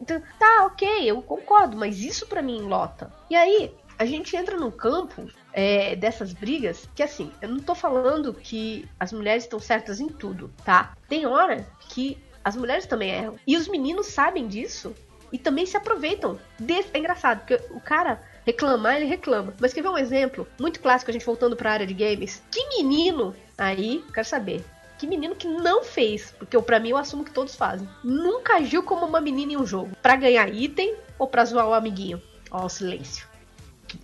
Então, tá, ok, eu concordo, mas isso pra mim lota. E aí, a gente entra num campo é, dessas brigas que, assim, eu não tô falando que as mulheres estão certas em tudo, tá? Tem hora que as mulheres também erram. E os meninos sabem disso e também se aproveitam. Desse... É engraçado, porque o cara reclamar, ele reclama. Mas quer ver um exemplo muito clássico, a gente voltando pra área de games? Que menino aí, quero saber, que menino que não fez, porque eu, pra mim eu assumo que todos fazem. Nunca agiu como uma menina em um jogo. Pra ganhar item ou pra zoar o amiguinho? Ó, o silêncio.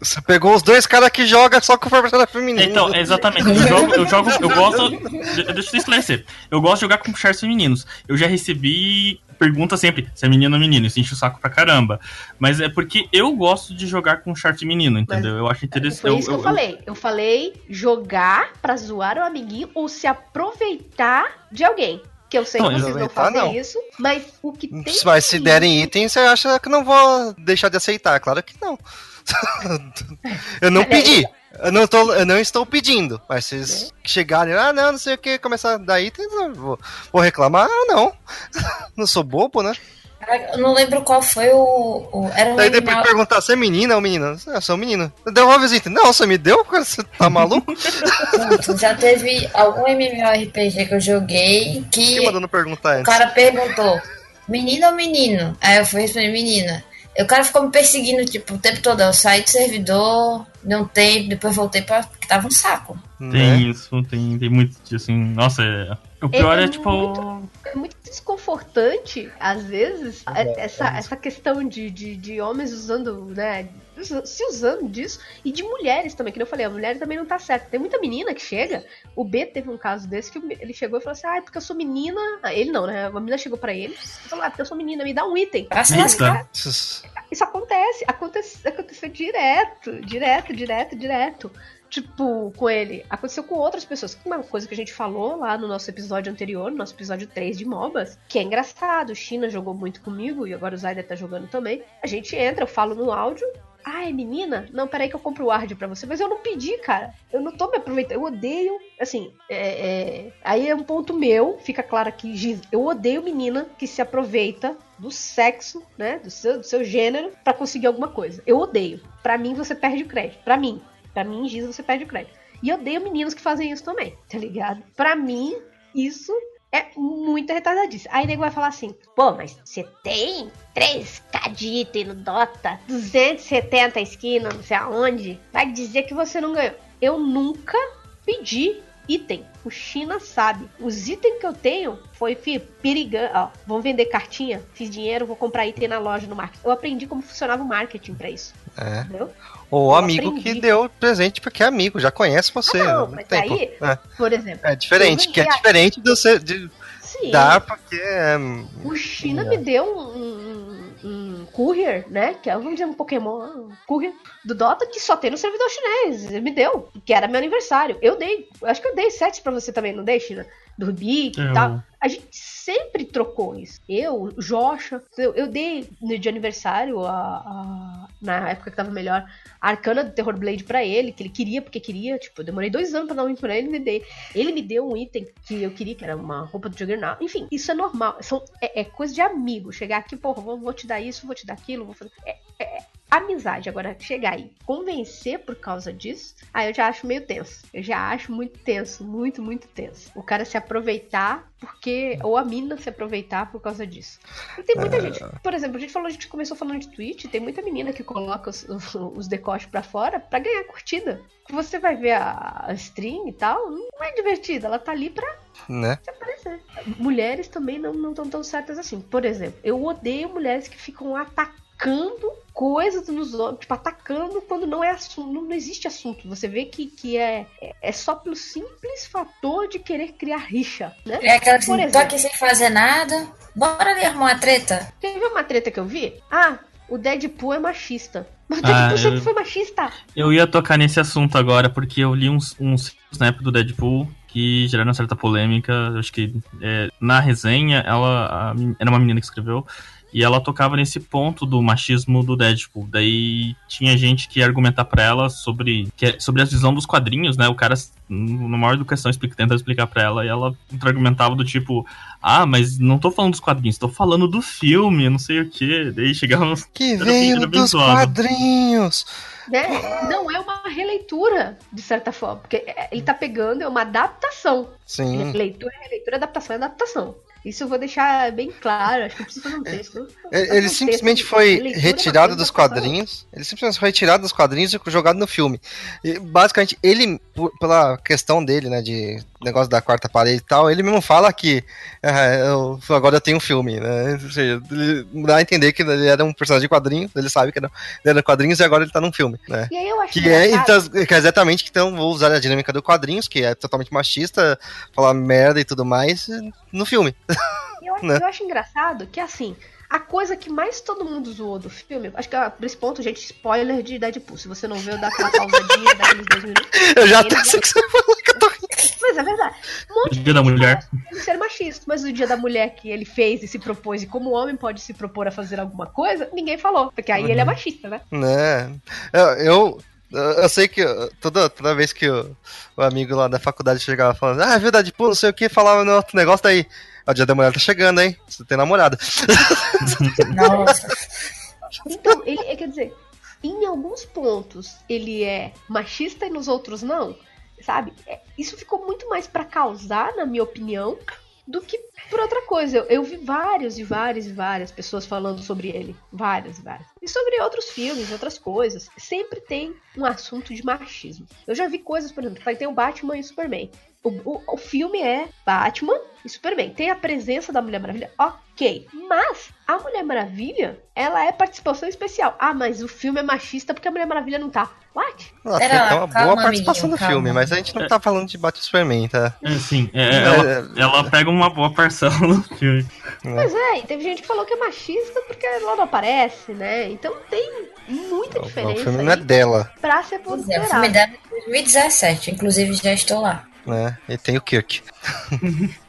Você pegou os dois caras que jogam só com personagem feminino. Então, exatamente. Eu jogo, eu jogo, eu gosto. de- Deixa eu esclarecer. Eu gosto de jogar com chars femininos. Eu já recebi pergunta sempre se é menino ou menino. Isso enche o saco pra caramba. Mas é porque eu gosto de jogar com char feminino, entendeu? eu acho interessante. Foi isso que eu, falei. Eu falei jogar pra zoar o amiguinho ou se aproveitar de alguém. Que eu sei Não, que vocês não fazem não. isso, mas o que tem. Mas se derem item, você acha que eu não vou deixar de aceitar? Claro que não. [LAUGHS] eu não pedi. Eu não, tô, eu não estou pedindo. Mas se chegarem, ah, não, não sei o que, começar eu vou, vou reclamar. Ah, não. [LAUGHS] não sou bobo, né? Eu não lembro qual foi o. o- era um Daí depois perguntar se é menina ou menina. Ah, sou menino. Devolve os itens. Não, você me deu? Cara, Você tá maluco? [LAUGHS] Pronto, já teve algum MMORPG que eu joguei que mandando perguntar o antes. cara perguntou: menino ou menino? Aí eu fui responder menina. O cara ficou me perseguindo, tipo, o tempo todo. Eu saí do servidor, deu um tempo, depois voltei pra. que tava um saco. Né? Tem isso, tem, tem muito assim. Nossa, é... o pior é, É tipo. muito- É muito desconfortante, às vezes, a- essa, essa questão de, de, de homens usando, né? Se usando disso, e de mulheres também, que nem eu falei, a mulher também não tá certa. Tem muita menina que chega, o B teve um caso desse que ele chegou e falou assim: Ah, é porque eu sou menina. Ah, ele não, né? Uma menina chegou pra ele e falou: Ah, porque eu sou menina, me dá um item. Pra se Eita. lascar. Isso acontece, acontece, aconteceu direto, direto, direto, direto. Tipo, com ele. Aconteceu com outras pessoas. Uma coisa que a gente falou lá no nosso episódio anterior, no nosso episódio 3 de MOBAs, que é engraçado. China jogou muito comigo e agora o Zayda tá jogando também. A gente entra, eu falo no áudio. Ah, é menina? Não, peraí que eu compro o Ward pra você. Mas eu não pedi, cara. Eu não tô me aproveitando. Eu odeio. Assim, é, é- aí é um ponto meu. Fica claro aqui, Giz. Eu odeio menina que se aproveita do sexo, né? Do seu, do seu gênero pra conseguir alguma coisa. Eu odeio. Pra mim, você perde o crédito. Pra mim. Pra mim, Giz, você perde o crédito. E eu odeio meninos que fazem isso também, tá ligado? Pra mim, isso é muito retardadice. Aí o nego vai falar assim: pô, mas você tem 3k de item no Dota, 270 esquina, não sei aonde, vai dizer que você não ganhou. Eu nunca pedi item. O China sabe. Os itens que eu tenho foi, fi, perigando. Ó, vão vender cartinha, fiz dinheiro, vou comprar item na loja no marketing. Eu aprendi como funcionava o marketing pra isso. É. Entendeu? Ou Eu amigo aprendi. que deu presente porque é amigo, já conhece você. Ah, não, mas tempo. aí- É. Por exemplo. É diferente, que é diferente de você de Sim. dar porque é. O China me deu um, um, um courier, né? Que é, vamos dizer, um Pokémon, um courier do Dota que só tem no servidor chinês. Ele me deu, que era meu aniversário. Eu dei, acho que eu dei sets pra você também, não dei, China? Do Rubik Eu- e tal. A gente sempre trocou isso. Eu, Jocha, eu, eu dei no- de aniversário, a, a- na época que tava melhor, a Arcana do Terror Blade pra ele, que ele queria porque queria. Tipo, eu demorei dois anos pra dar um item pra ele, me dei. Ele me deu um item que eu queria, que era uma roupa do Juggernaut. Enfim, isso é normal. São, é, é coisa de amigo. Chegar aqui, porra, vou, vou te dar isso, vou te dar aquilo, vou fazer. É, é- amizade. Agora, chegar aí, convencer por causa disso, aí eu já acho meio tenso. Eu já acho muito tenso, muito, muito tenso. O cara se aproveitar porque. Ou a mina se aproveitar por causa disso. E tem muita gente. Por exemplo, a gente falou, a gente começou falando de Twitch, tem muita menina que coloca os, os decotes pra fora pra ganhar curtida. Você vai ver a, a stream e tal, não é divertida, ela tá ali pra Né? se aparecer. Mulheres também não estão tão certas assim. Por exemplo, eu odeio mulheres que ficam atacando coisas nos homens, tipo, atacando quando não é assunto, não, não existe assunto. Você vê que, que é, é- é só pelo simples fator de querer criar rixa, né? É aquela assim, tô exemplo. aqui sem fazer nada. Bora arrumar uma treta. Quer ver uma treta que eu vi? Ah, o Deadpool é machista. Mas o Ah, Deadpool sempre eu- foi machista. Eu ia tocar nesse assunto agora, porque eu li uns, uns snap do Deadpool que geraram certa polêmica. Acho que é, na resenha, ela a era uma menina que escreveu, e ela tocava nesse ponto do machismo do Deadpool. Daí tinha gente que ia argumentar pra ela sobre, que é- sobre a visão dos quadrinhos, né? O cara, numa maior educação, explica, tenta explicar pra ela, e ela argumentava do tipo: Ah, mas não tô falando dos quadrinhos, tô falando do filme, não sei o que. Daí chegava uns. Que veio bem dos zoado. quadrinhos. Né? Não é uma releitura, de certa forma. Porque é- ele tá pegando, é uma adaptação. Sim. Leitura é releitura, adaptação é adaptação. Isso eu vou deixar bem claro, acho que eu preciso fazer um texto. Ele, Fazer um ele texto. simplesmente foi Leitura é retirado dos é quadrinhos. Ele simplesmente foi retirado dos quadrinhos e jogado no filme. E, basicamente, ele, por- pela questão dele, né, de negócio da quarta parede e tal, ele mesmo fala que ah, eu- agora eu tenho um filme, né? Ou seja, ele dá a entender que ele era um personagem de quadrinhos, ele sabe que era, ele era quadrinhos e agora ele tá num filme, né? E aí eu acho Que é, então, que é exatamente que então vou usar a dinâmica do quadrinhos, que é totalmente machista, falar merda e tudo mais, no filme. Eu [LAUGHS] né? eu acho engraçado que, assim, a coisa que mais todo mundo zoou do filme, acho que por esse ponto, gente, spoiler de Deadpool. Se você não viu, dá aquela pausadinha, dá aqueles dois minutos. Eu já Ele até sei que você falou que eu tô. Mas é verdade. Um monte Dia da mulher. de ser machista, mas o dia da mulher que ele fez e se propôs, e como o homem pode se propor a fazer alguma coisa, ninguém falou. Porque aí ele é machista, né? Né? Eu, eu, eu sei que toda, toda vez que o, o amigo lá da faculdade chegava falando, ah, viu, Deadpool, não sei o que, falava no outro negócio daí. "Ó, O dia da mulher tá chegando, hein? Você tem namorada. [LAUGHS] Nossa. [LAUGHS] Então, ele, é, quer dizer, em alguns pontos ele é machista e nos outros não, sabe? É, isso ficou muito mais pra causar, na minha opinião, do que por outra coisa. Eu, eu vi vários e várias e várias pessoas falando sobre ele. Várias e várias. E sobre outros filmes, outras coisas. Sempre tem um assunto de machismo. Eu já vi coisas, por exemplo, tem o Batman e o Superman. O, o, o filme é Batman e Superman. Tem a presença da Mulher Maravilha, ok. Mas a Mulher Maravilha, ela é participação especial. Ah, mas o filme é machista porque a Mulher Maravilha não tá. What? Ela Pera lá, até uma calma, boa participação amiguinho, no filme, calma. mas a gente não tá falando de Batman e Superman, tá? É, sim, é, ela, ela pega uma boa parcela no filme. Pois é, e teve gente que falou que é machista porque ela não aparece, né? Então tem muita O, o diferença filme não é dela, pra ser Pois é, o filme dela é 2017, inclusive já estou lá. Né? E tem o Kirk. [LAUGHS]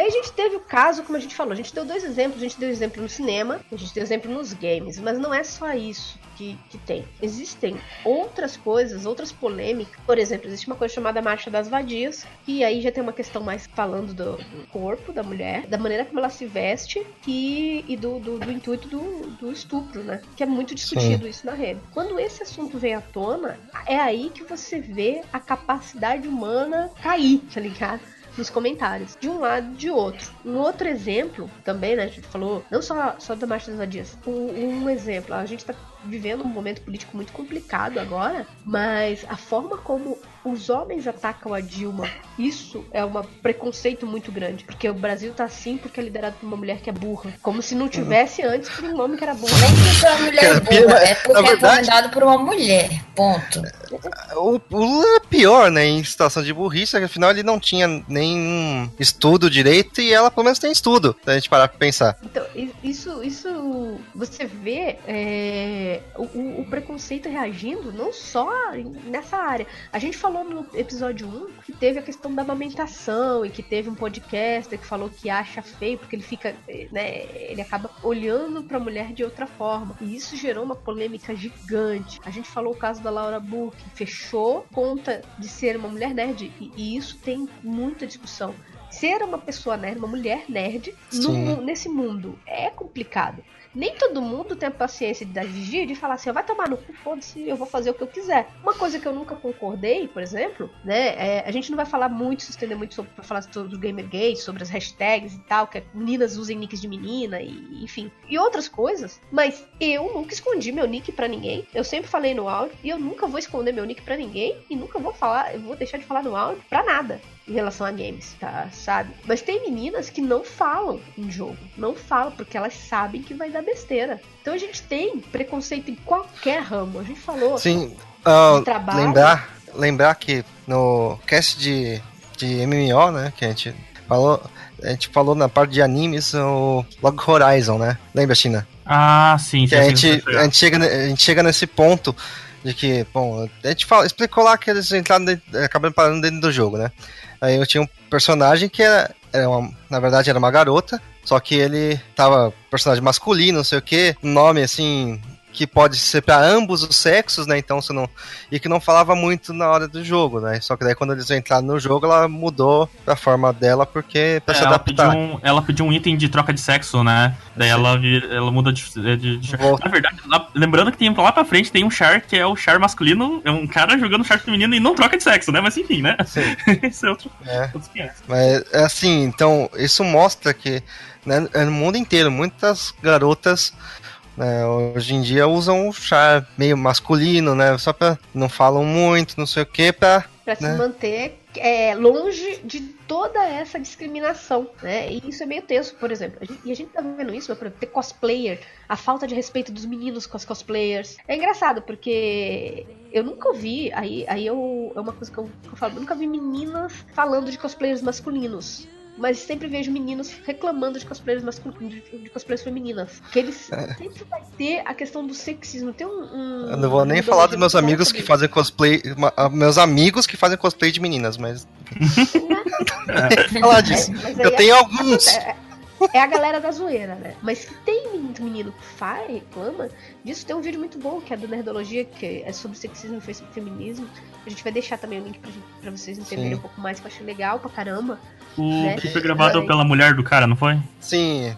Aí a gente teve o caso, como a gente falou, a gente deu dois exemplos, a gente deu exemplo no cinema, a gente deu exemplo nos games, mas não é só isso que, que tem. Existem outras coisas, outras polêmicas. Por exemplo, existe uma coisa chamada Marcha das Vadias, que aí já tem uma questão mais falando do, do corpo da mulher, da maneira como ela se veste e, e do, do, do intuito do, do estupro, né? Que é muito discutido isso na rede. Quando esse assunto vem à tona, é aí que você vê a capacidade humana cair, tá ligado? Nos comentários, de um lado e de outro. Um outro exemplo também, né? A gente falou não só, só da Marcha das Vadias. Um, um exemplo, a gente tá vivendo um momento político muito complicado agora, mas a forma como os homens atacam a Dilma, isso é um preconceito muito grande. Porque o Brasil tá assim porque é liderado por uma mulher que é burra. Como se não tivesse antes por um homem que era burro. Nem porque é uma mulher Cara, burra, é porque é comandado por uma mulher. Ponto. O, o Lula é pior, né? Em situação de burrice, afinal ele não tinha nenhum estudo direito e ela pelo menos tem estudo, se a gente parar pra pensar. Então, isso, isso você vê é, o, o- o preconceito reagindo não só nessa área. A gente falou no episódio 1 que teve a questão da amamentação e que teve um podcaster que falou que acha feio porque ele fica, eh, né, ele acaba olhando pra mulher de outra forma. E isso gerou uma polêmica gigante. A gente falou o caso da Laura que fechou conta de ser uma mulher nerd e, e isso tem muita discussão. ser uma pessoa nerd, uma mulher nerd, no nesse mundo é complicado. Nem todo mundo tem a paciência da Gigi de falar assim, vai tomar no cu, foda-se, eu vou fazer o que eu quiser. Uma coisa que eu nunca concordei, por exemplo, né, é, a gente não vai falar muito, se estender muito sobre, falar sobre o Gamergate, sobre as hashtags e tal, que meninas usem nicks de menina, e enfim, e outras coisas, mas eu nunca escondi meu nick pra ninguém, eu sempre falei no áudio, e eu nunca vou esconder meu nick pra ninguém, e nunca vou falar, eu vou deixar de falar no áudio pra nada em relação a games, tá? Sabe? Mas tem meninas que não falam em jogo. Não falam porque elas sabem que vai dar besteira. Então a gente tem preconceito em qualquer ramo. A gente falou. Sim, De trabalho. lembrar, lembrar que no cast de, de MMO, né, que a gente falou, a gente falou na parte de animes, o Log Horizon, né? Lembra, China? Ah, sim, Que a gente, a gente, chega, a gente chega nesse ponto de que, bom, a gente fala, explicou lá que eles entraram dentro, acabaram parando dentro do jogo, né? Aí eu tinha um personagem que era, era uma- na verdade era uma garota, só que ele tava personagem masculino, não sei o que, nome assim que pode ser para ambos os sexos, né? Então você não e que não falava muito na hora do jogo, né? Só que daí quando eles entraram no jogo, ela mudou a forma dela porque para É, se ela, pediu adaptar. um, ela pediu um item de troca de sexo, né? Daí Sim. ela, ela muda de, de, de-. Na verdade, lá- lembrando que tem lá pra frente tem um char que é o char masculino, é um cara jogando char feminino e não troca de sexo, né? Mas enfim, né? Esse [LAUGHS] é outro, É. 500. Mas é assim, então, isso mostra que né, é no mundo inteiro, muitas garotas né, hoje em dia usam o char meio masculino, né? Só pra. não falam muito, não sei o que, pra. Pra se né? manter é, longe de toda essa discriminação, né? E isso é meio tenso, por exemplo. E a gente tá vendo isso, por exemplo, ter cosplayer, a falta de respeito dos meninos com as cosplayers. É engraçado, porque eu nunca ouvi, aí, aí eu, é uma coisa que eu, que eu falo, eu nunca vi meninas falando de cosplayers masculinos. Mas sempre vejo meninos reclamando de cosplayers masculinos, de, cosplayers femininas. Que eles sempre vai ter a questão do sexismo. Tem um. um É. Eu não vou nem um falar dos meus amigos sobre que fazem cosplay. ah, Meus amigos que fazem cosplay de meninas, mas. [LAUGHS] falar disso. Mas Eu é- tenho alguns. É, é a galera da zoeira, né? Mas que tem muito menino que faz, reclama disso. Tem um vídeo muito bom que é do Nerdologia, que é sobre sexismo e fe- feminismo. A gente vai deixar também o link pra, gente- pra vocês entenderem Sim. um pouco mais, que eu achei legal pra caramba. O Né? que foi gravado É. pela mulher do cara, não foi? Sim.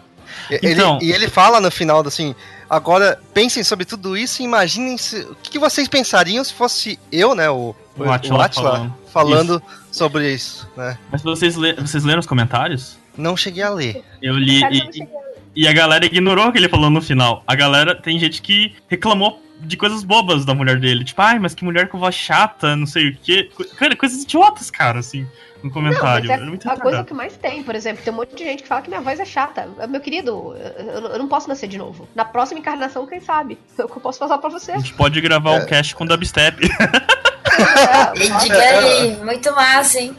E- Ele, Então- e ele fala no final assim: agora pensem sobre tudo isso e imaginem se, o que, vocês pensariam se fosse eu, né? O, O Atila falando, falando. sobre isso, né? Mas vocês, le- vocês leram os comentários? Não cheguei a ler. Eu li eu e, cheguei a- e a galera ignorou o que ele falou no final. A galera, tem gente que reclamou de coisas bobas da mulher dele. Tipo, ai, mas que mulher com voz chata, não sei o quê. Cara, coisas idiotas, cara, assim, no Não, comentário. mas Era muito é a coisa que mais tem, por exemplo. Tem um monte de gente que fala que minha voz é chata. Meu querido, eu, eu não posso nascer de novo. Na próxima encarnação, quem sabe? [LAUGHS] É o que eu posso falar pra você. A gente pode gravar um cast com dubstep. [LAUGHS] É, Diga aí, muito massa, hein?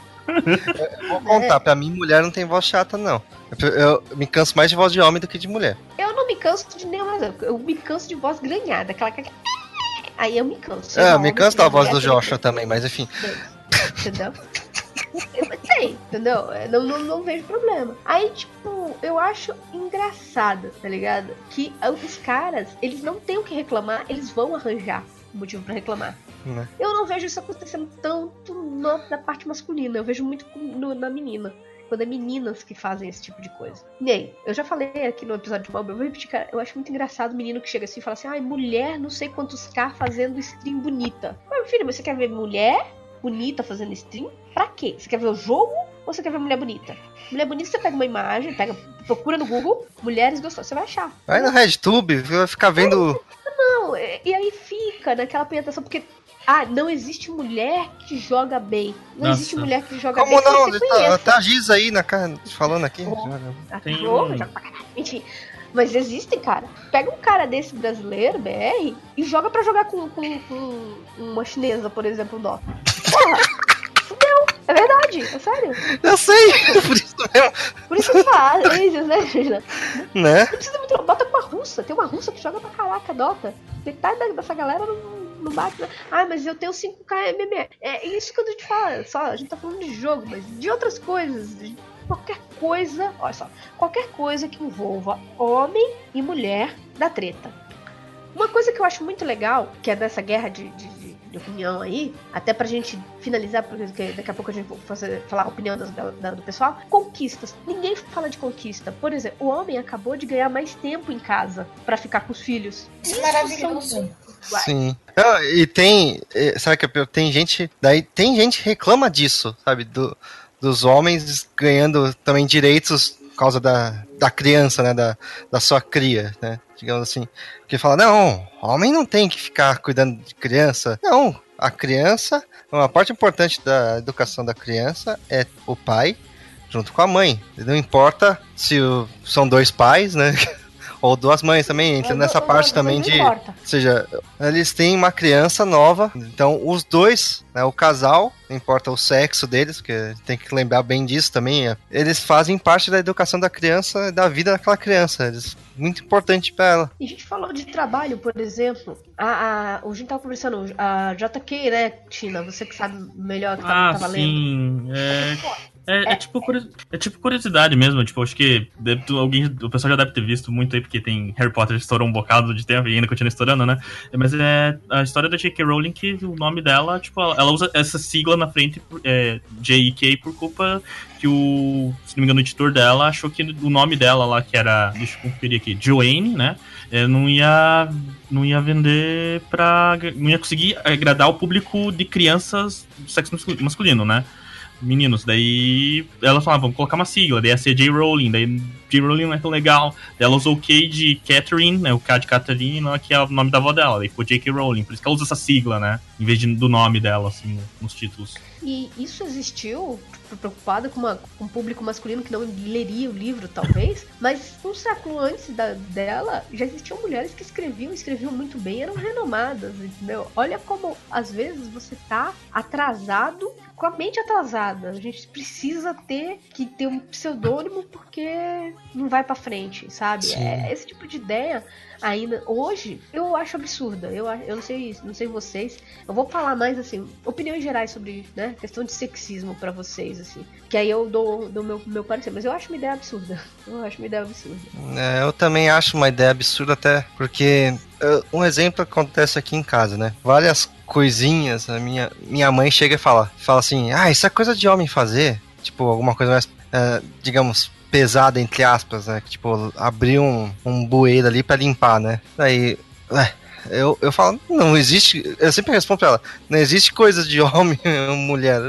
Vou contar, pra mim mulher não tem voz chata, não. Eu, eu me canso mais de voz de homem do que de mulher. Eu não me canso de nenhuma. Eu me canso de voz granhada, aquela que. Aí eu me canso. É, eu Igual me canso da voz do Joshua também, mas enfim. Entendeu? Eu sei, entendeu? É, Não, não, não vejo problema. Aí, tipo, eu acho engraçado, tá ligado? Que os caras, eles não têm o que reclamar, eles vão arranjar motivo pra reclamar. Né? Eu não vejo isso acontecendo tanto na, na parte masculina, eu vejo muito no- na menina. Quando é meninas que fazem esse tipo de coisa. Nem, eu já falei aqui no episódio de Bob, eu vou repetir, cara, eu acho muito engraçado o menino que chega assim e fala assim, ai, mulher não sei quantos K fazendo stream bonita. Mas, meu filho, mas você quer ver mulher bonita fazendo stream? Pra quê? Você quer ver o jogo ou você quer ver mulher bonita? Mulher bonita, você pega uma imagem, pega, procura no Google, mulheres gostosas, você vai achar. Vai no RedTube, vai ficar vendo. Não, e e aí fica naquela apresentação, porque. Ah, não existe mulher que joga bem. Não Nossa. existe mulher que joga Como bem. que não? Tá, tá a Giz aí na cara, falando aqui. Tem joga, um- joga pra caralho. Enfim. Mas existem, cara. Pega um cara desse brasileiro, BR, e joga pra jogar com, com, com uma chinesa, por exemplo, Dota. [LAUGHS] Porra! É verdade, é sério. Eu sei, [LAUGHS] por isso mesmo, Por isso que faz, né, Gina? né? Não precisa muito. Bota com uma russa. Tem uma russa que joga pra caraca, Dota. Metade da- dessa galera não, não bate. Né? Ah, mas eu tenho 5k MMR. É isso que a gente fala. Só, a gente tá falando de jogo, mas de outras coisas. de qualquer coisa. Olha só. Qualquer coisa que envolva homem e mulher da treta. Uma coisa que eu acho muito legal, que é dessa guerra de, de, de- opinião aí, até pra gente finalizar, porque daqui a pouco a gente vai fazer, falar a opinião das- da- da- do pessoal, conquistas. Ninguém fala de conquista. Por exemplo, o homem acabou de ganhar mais tempo em casa pra ficar com os filhos. Isso é maravilhoso. Uai. Sim. Ah, e tem. eh, Sabe que é tem gente. Daí tem gente que reclama disso, sabe? Do, dos homens ganhando também direitos por causa da, da criança, né? Da, da sua cria, né? Digamos assim. Que fala, não, homem não tem que ficar cuidando de criança. Não, a criança. Uma parte importante da educação da criança é o pai junto com a mãe. Não importa se são dois pais, né? [LAUGHS] Ou duas mães também, entra nessa não- parte não- também de. importa. Ou seja, eles têm uma criança nova, então os dois, né, o casal, não importa o sexo deles, porque tem que lembrar bem disso também, é, eles fazem parte da educação da criança, da vida daquela criança, eles, muito importante pra ela. E a gente falou de trabalho, por exemplo. A, a, a gente tava conversando, a JK, né, Tina? Você que sabe melhor que tava, Ah, tava lendo. sim. É, é, é tipo, curi- é tipo curiosidade mesmo. Tipo, acho que deve, alguém, o pessoal já deve ter visto muito aí, porque tem Harry Potter estourou um bocado de tempo e ainda continua estourando, né? Mas é a história da J.K. Rowling que o nome dela, tipo, ela usa essa sigla na frente, é, J.K., por culpa que o, se não me engano, o editor dela achou que o nome dela lá, que era, deixa eu conferir aqui, Joanne, né? é, não ia não ia vender pra. não ia conseguir agradar o público de crianças do sexo mascu- masculino, né? Meninos, daí ela falava, vamos colocar uma sigla, daí ia ser J. Rowling, daí J. Rowling não é tão legal. Daí ela usou o K de Catherine, né? O K de Catarina, que é o nome da avó dela, daí ficou J.K. Rowling, por isso que ela usa essa sigla, né? Em vez de, do nome dela, assim, nos títulos. E isso existiu, preocupada com, uma, com um público masculino que não leria o livro, talvez, mas um século antes da, dela já existiam mulheres que escreviam, escreviam muito bem, eram renomadas, entendeu? Olha como às vezes você tá atrasado, com a mente atrasada. A gente precisa ter que ter um pseudônimo porque não vai pra frente, sabe? É, esse tipo de ideia ainda hoje eu acho absurda. Eu, eu não sei, não sei vocês. Eu vou falar mais assim, opiniões gerais sobre, né, questão de sexismo pra vocês assim, que aí eu dou, dou meu meu parecer, mas eu acho uma ideia absurda. [LAUGHS] Eu acho uma ideia absurda. É, eu também acho uma ideia absurda até, porque é, um exemplo acontece aqui em casa, né? Várias coisinhas, a minha, minha mãe chega e fala, fala assim, ah, isso é coisa de homem fazer, tipo, alguma coisa mais, é, digamos, pesada, entre aspas, né? Que, Tipo, abrir um, um bueiro ali pra limpar, né? Daí, ué, eu, eu falo, não existe, eu sempre respondo pra ela, não existe coisa de [LAUGHS] homem ou mulher.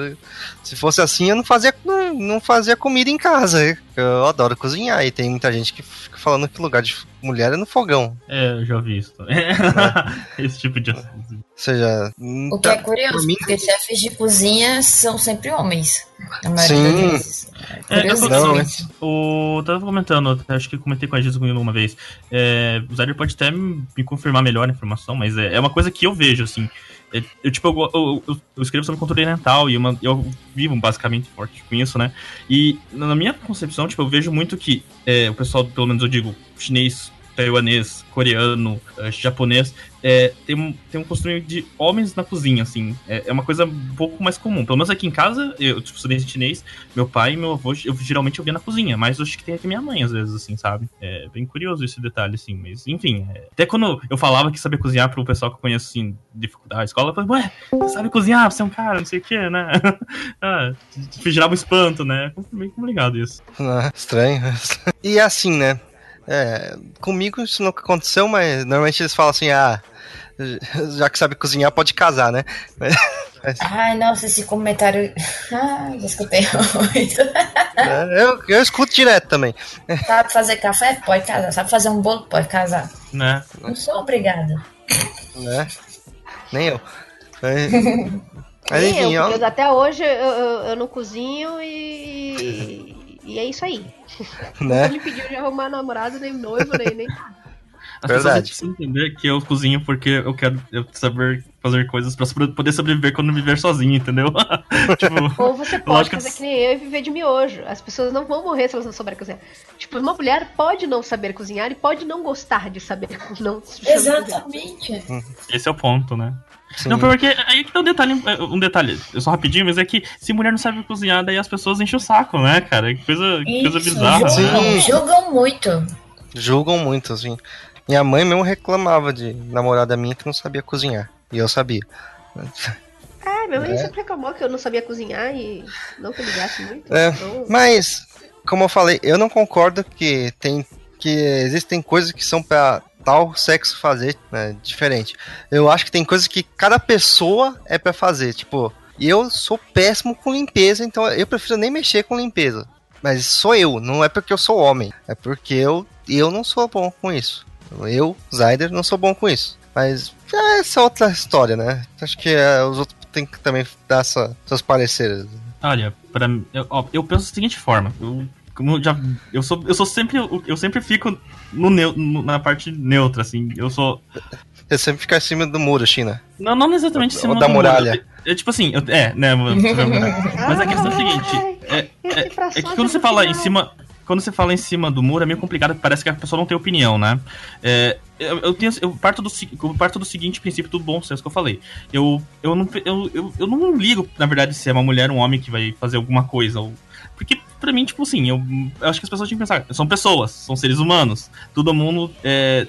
Se fosse assim, eu não fazia, não, não fazia comida em casa. Eu adoro cozinhar e tem muita gente que falando que lugar de mulher é no fogão. É, eu já vi isso. [LAUGHS] Esse tipo de assunto. Ou seja, O que é curioso, mim- porque chefes de cozinha são sempre homens. A maioria Sim. vezes. É, Curioso não, isso. O, tava comentando, acho que comentei com a Giz uma vez. É, o Zader pode até me me confirmar melhor a informação, mas é, é uma coisa que eu vejo, assim. Eu, tipo, eu, eu, eu- escrevo sobre controle oriental e uma- eu vivo basicamente forte com isso, né? E na minha concepção, tipo, eu vejo muito que é, o pessoal, pelo menos eu digo, chinês, taiwanês, coreano, eh, japonês, é, tem, um, tem um costume de homens na cozinha, assim. É, é uma coisa um pouco mais comum. Pelo menos aqui em casa, eu tipo, sou chinês, meu pai e meu avô, eu geralmente eu via na cozinha, mas acho que tem aqui minha mãe, às vezes, assim, sabe? É bem curioso esse detalhe, assim, mas enfim. é, até quando eu falava que sabia cozinhar pro pessoal que eu conheço, assim, dificuldade, escola, eu falava, ué, você sabe cozinhar, você é um cara, não sei o que, né? [LAUGHS] ah, gerava um espanto, né? Bem complicado isso. Ah, [LAUGHS] estranho. E assim, né? É, comigo isso nunca aconteceu, mas normalmente eles falam assim, ah, já que sabe cozinhar, pode casar, né? Mas, Ai, nossa, esse comentário. Ah, já escutei muito. é, eu, eu escuto direto também. Sabe fazer café? Pode casar. Sabe fazer um bolo? Pode casar. Né? Não sou obrigada. Né? Nem eu. Mas, [LAUGHS] mas Nem enfim, eu, porque até hoje eu, eu, eu não cozinho e. E é isso aí. [LAUGHS] né? Ele pediu de arrumar namorado, nem noivo, nem, nem nada. As Verdade. pessoas precisam entender que eu cozinho porque eu quero eu saber fazer coisas pra poder sobreviver quando me viver sozinho, entendeu? [LAUGHS] tipo, Ou você pode que- fazer que nem eu e viver de miojo. As pessoas não vão morrer se elas não souberem cozinhar. Tipo, uma mulher pode não saber cozinhar e pode não gostar de saber [LAUGHS] não Exatamente. esse é o ponto, né? Sim. Não, porque aí que tem um detalhe, um detalhe, eu só rapidinho, mas é que se mulher não sabe cozinhar, daí as pessoas enchem o saco, né, cara? Que coisa, que coisa Isso, bizarra. julgam, né? Julgam muito. Julgam muito, assim. Minha mãe mesmo reclamava de namorada minha que não sabia cozinhar. E eu sabia. É, minha mãe É. sempre reclamou que eu não sabia cozinhar e não que eu ligasse muito. É, então- Mas, como eu falei, eu não concordo que tem que existem coisas que são pra tal sexo fazer né, diferente. Eu acho que tem coisas que cada pessoa é pra fazer. Tipo, eu sou péssimo com limpeza, então eu prefiro nem mexer com limpeza. Mas sou eu, não é porque eu sou homem, é porque eu, eu não sou bom com isso. Eu, Zyder, não sou bom com isso. Mas é essa outra história, né? Acho que é, os outros têm que também dar essa, seus pareceres. Olha, para eu, ó, eu penso da seguinte forma. Eu, como eu já, eu sou, eu sou sempre, eu sempre fico no, no- na parte neutra, assim. Eu sou, Você sempre fica acima do muro, China. não, não exatamente em Ou cima da do muro. muralha. É, é tipo assim, eu- é, né? Mas a questão é a seguinte, é, é, é que quando você fala em cima, quando você fala em cima do muro é meio complicado, parece que a pessoa não tem opinião, né? É, eu, eu tenho, eu parto do, eu parto do seguinte princípio do bom senso que eu falei. Eu, eu, não, eu, eu, eu não ligo, na verdade, se é uma mulher ou um homem que vai fazer alguma coisa. Ou, porque, pra mim, tipo assim, eu, eu acho que as pessoas tinham que pensar, são pessoas, são seres humanos. Todo mundo. É,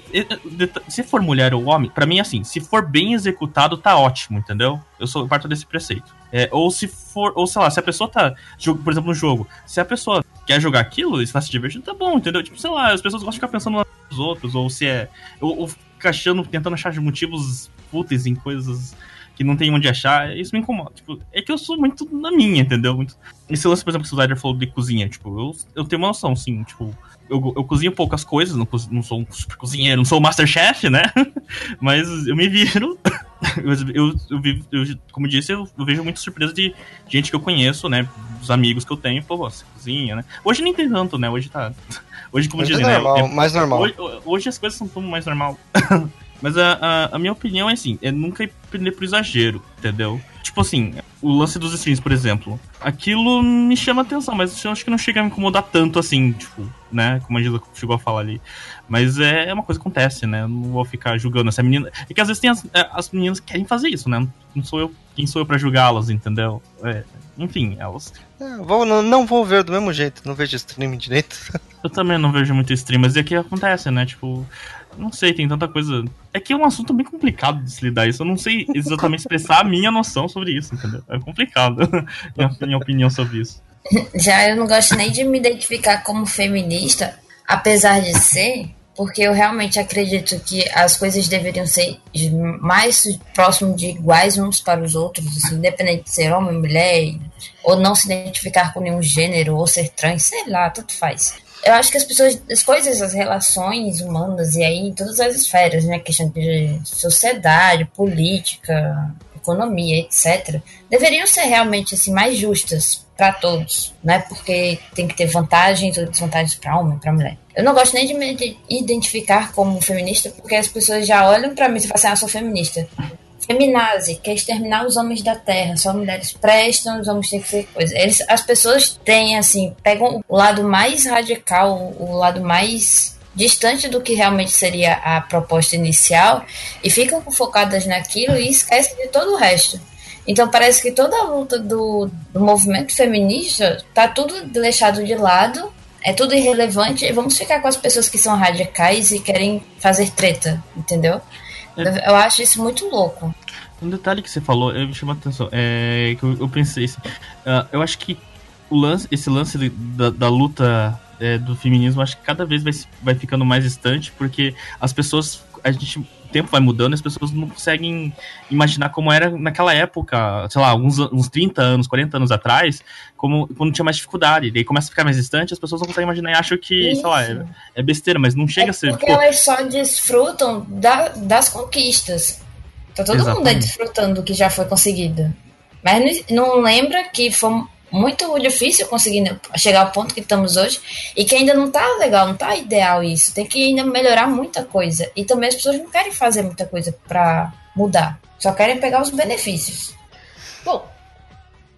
se for mulher ou homem, pra mim, assim, se for bem executado, tá ótimo, entendeu? Eu sou eu parto desse preceito. É, ou se for, ou sei lá, se a pessoa tá, por exemplo, no jogo, se a pessoa quer jogar aquilo e está se divertindo, tá bom, entendeu? Tipo, sei lá, as pessoas gostam de ficar pensando nos outros, ou se é. Ou, ou achando, tentando achar motivos fúteis em coisas que não tem onde achar, isso me incomoda. Tipo, é que eu sou muito na minha, entendeu? Muito... Esse lance, por exemplo, que o Zyder falou de cozinha, tipo, eu, eu tenho uma noção, sim, tipo, eu, eu cozinho poucas coisas, não, não sou um super cozinheiro, não sou o Masterchef, né? [LAUGHS] Mas eu me viro. [LAUGHS] Eu, eu, eu, como disse, eu, eu vejo muita surpresa de gente que eu conheço, né? Dos amigos que eu tenho, pô, você cozinha, né? Hoje nem tem tanto, né? Hoje tá. [LAUGHS] Hoje, como Hoje dizem, é né? normal, é- mais normal. Hoje, hoje as coisas são tão mais normal. Mas a, a, a minha opinião é assim, é nunca ir prender pro exagero, entendeu? Tipo assim, o lance dos streams, por exemplo. Aquilo me chama atenção, mas eu acho que não chega a me incomodar tanto assim, tipo, né? Como a Gisa chegou a falar ali. Mas é, é uma coisa que acontece, né? Eu não vou ficar julgando essa menina. É que às vezes tem as, é, as meninas que querem fazer isso, né? Não sou eu. Quem sou eu pra julgá-las, entendeu? É, enfim, elas. É, vou, não, não vou ver do mesmo jeito, não vejo streaming direito. Eu também não vejo muito stream, mas é que acontece, né? Tipo, não sei, tem tanta coisa. É que é um assunto bem complicado de se lidar isso. Eu não sei exatamente expressar a minha noção sobre isso, entendeu? É complicado [LAUGHS] minha, minha opinião sobre isso. Já eu não gosto nem de me identificar como feminista, apesar de ser, porque eu realmente acredito que as coisas deveriam ser mais próximo de iguais uns para os outros, assim, independente de ser homem, mulher, ou não se identificar com nenhum gênero, ou ser trans, sei lá, tanto faz. Eu acho que as pessoas, as coisas, as relações humanas, e aí em todas as esferas, né, questão de sociedade, política, economia, etc., deveriam ser realmente assim mais justas para todos, né? Porque tem que ter vantagens ou desvantagens para homem, para mulher. Eu não gosto nem de me ide- identificar como feminista, porque as pessoas já olham para mim e falam assim: "Ah, sou feminista". Feminazi, quer exterminar os homens da terra, só mulheres prestam, os homens têm que ser coisa. Eles, as pessoas têm, assim, pegam o lado mais radical, o lado mais distante do que realmente seria a proposta inicial e ficam focadas naquilo e esquecem de todo o resto. Então parece que toda a luta do, do movimento feminista tá tudo deixado de lado, é tudo irrelevante e vamos ficar com as pessoas que são radicais e querem fazer treta, entendeu? Eu acho isso muito louco. Um detalhe que você falou, eu me chamou a atenção, é que eu, eu pensei assim, ah, eu acho que o lance, esse lance de- da, da luta é, do feminismo, acho que cada vez vai, vai ficando mais distante, porque as pessoas, a gente, tempo vai mudando, e as pessoas não conseguem imaginar como era naquela época, sei lá, uns, uns 30 anos, 40 anos atrás, como quando tinha mais dificuldade, daí começa a ficar mais distante, as pessoas não conseguem imaginar e acham que, sei lá, é, Isso. é besteira, mas não chega É a ser, porque tipo, elas só desfrutam da- das conquistas. Tá todo mundo Exatamente. desfrutando do que já foi conseguido. Mas não, não lembra que foi muito difícil conseguir chegar ao ponto que estamos hoje e que ainda não tá legal, não tá ideal isso. Tem que ainda melhorar muita coisa. E também as pessoas não querem fazer muita coisa pra mudar. Só querem pegar os benefícios. Bom,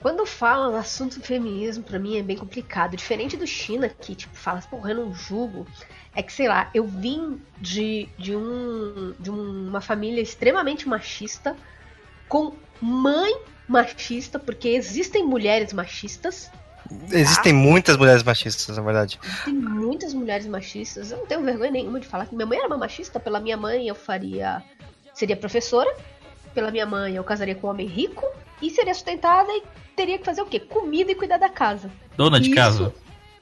quando fala no assunto feminismo, pra mim é bem complicado. Diferente do China, que tipo, fala, porra, eu não julgo. É que, sei lá, eu vim de, de, um, de uma família extremamente machista, com mãe machista, porque existem mulheres machistas, Existem muitas mulheres machistas, na verdade. Tem muitas mulheres machistas. Eu não tenho vergonha nenhuma de falar que minha mãe era uma machista. Pela minha mãe, eu faria. Seria professora. Pela minha mãe, eu casaria com um homem rico. E seria sustentada e teria que fazer o quê? Comida e cuidar da casa. Dona de Isso- casa.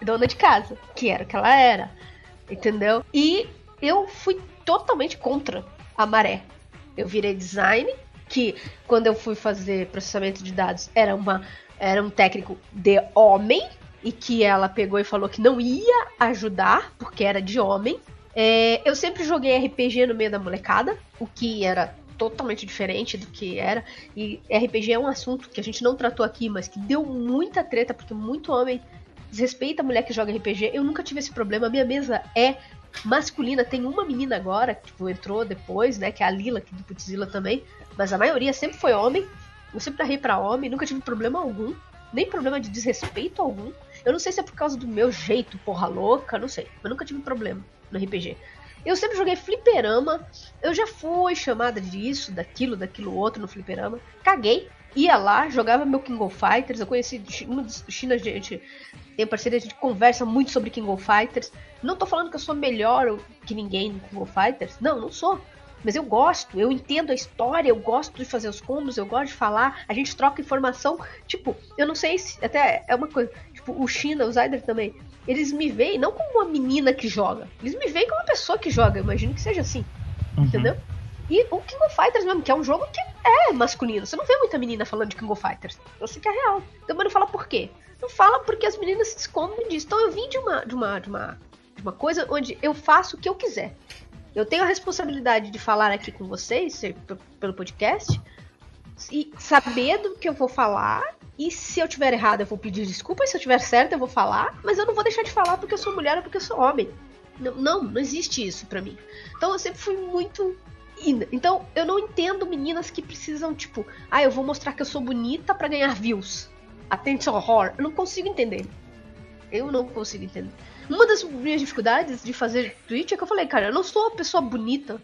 Dona de casa, que era o que ela era. Entendeu? E eu fui totalmente contra a maré. Eu virei design, que quando eu fui fazer processamento de dados era, uma, era um técnico de homem, e que ela pegou e falou que não ia ajudar, porque era de homem. É, eu sempre joguei RPG no meio da molecada, o que era totalmente diferente do que era. E RPG é um assunto que a gente não tratou aqui, mas que deu muita treta, porque muito homem desrespeita a mulher que joga RPG. Eu nunca tive esse problema. A minha mesa é masculina. Tem uma menina agora, que tipo, entrou depois, né? Que é a Lila, que do Putzilla também. Mas a maioria sempre foi homem. Eu sempre narrei pra homem, nunca tive problema algum. Nem problema de desrespeito algum. Eu não sei se é por causa do meu jeito, porra louca, não sei. Mas nunca tive problema no RPG. Eu sempre joguei fliperama. Eu já fui chamada disso, daquilo, daquilo outro no fliperama. Caguei. Ia lá, jogava meu King of Fighters. Eu conheci uma das China, gente. Tem parceria, a gente conversa muito sobre King of Fighters. Não tô falando que eu sou melhor que ninguém no King of Fighters. Não, não sou. Mas eu gosto, eu entendo a história, eu gosto de fazer os combos, eu gosto de falar, a gente troca informação. Tipo, eu não sei se. Até é uma coisa. Tipo, o China, o Zyder também. Eles me veem não como uma menina que joga. Eles me veem como uma pessoa que joga. Eu imagino que seja assim. Uhum. Entendeu? E o King of Fighters mesmo, que é um jogo que é masculino. Você não vê muita menina falando de King of Fighters. Eu sei que é real. Então, mas não fala por quê. Não fala porque as meninas se escondem disso. Então eu vim de uma, de uma, de uma, de uma coisa onde eu faço o que eu quiser. Eu tenho a responsabilidade de falar aqui com vocês, pelo podcast, e saber do que eu vou falar. E se eu tiver errado, eu vou pedir desculpa. E se eu tiver certo, eu vou falar. Mas eu não vou deixar de falar porque eu sou mulher ou porque eu sou homem. Não, não, não existe isso pra mim. Então eu sempre fui muito. Então eu não entendo meninas que precisam, tipo, ah, eu vou mostrar que eu sou bonita pra ganhar views. Attention horror. Eu não consigo entender. Eu não consigo entender. Uma das minhas dificuldades de fazer Twitch é que eu falei, cara, eu não sou uma pessoa bonita.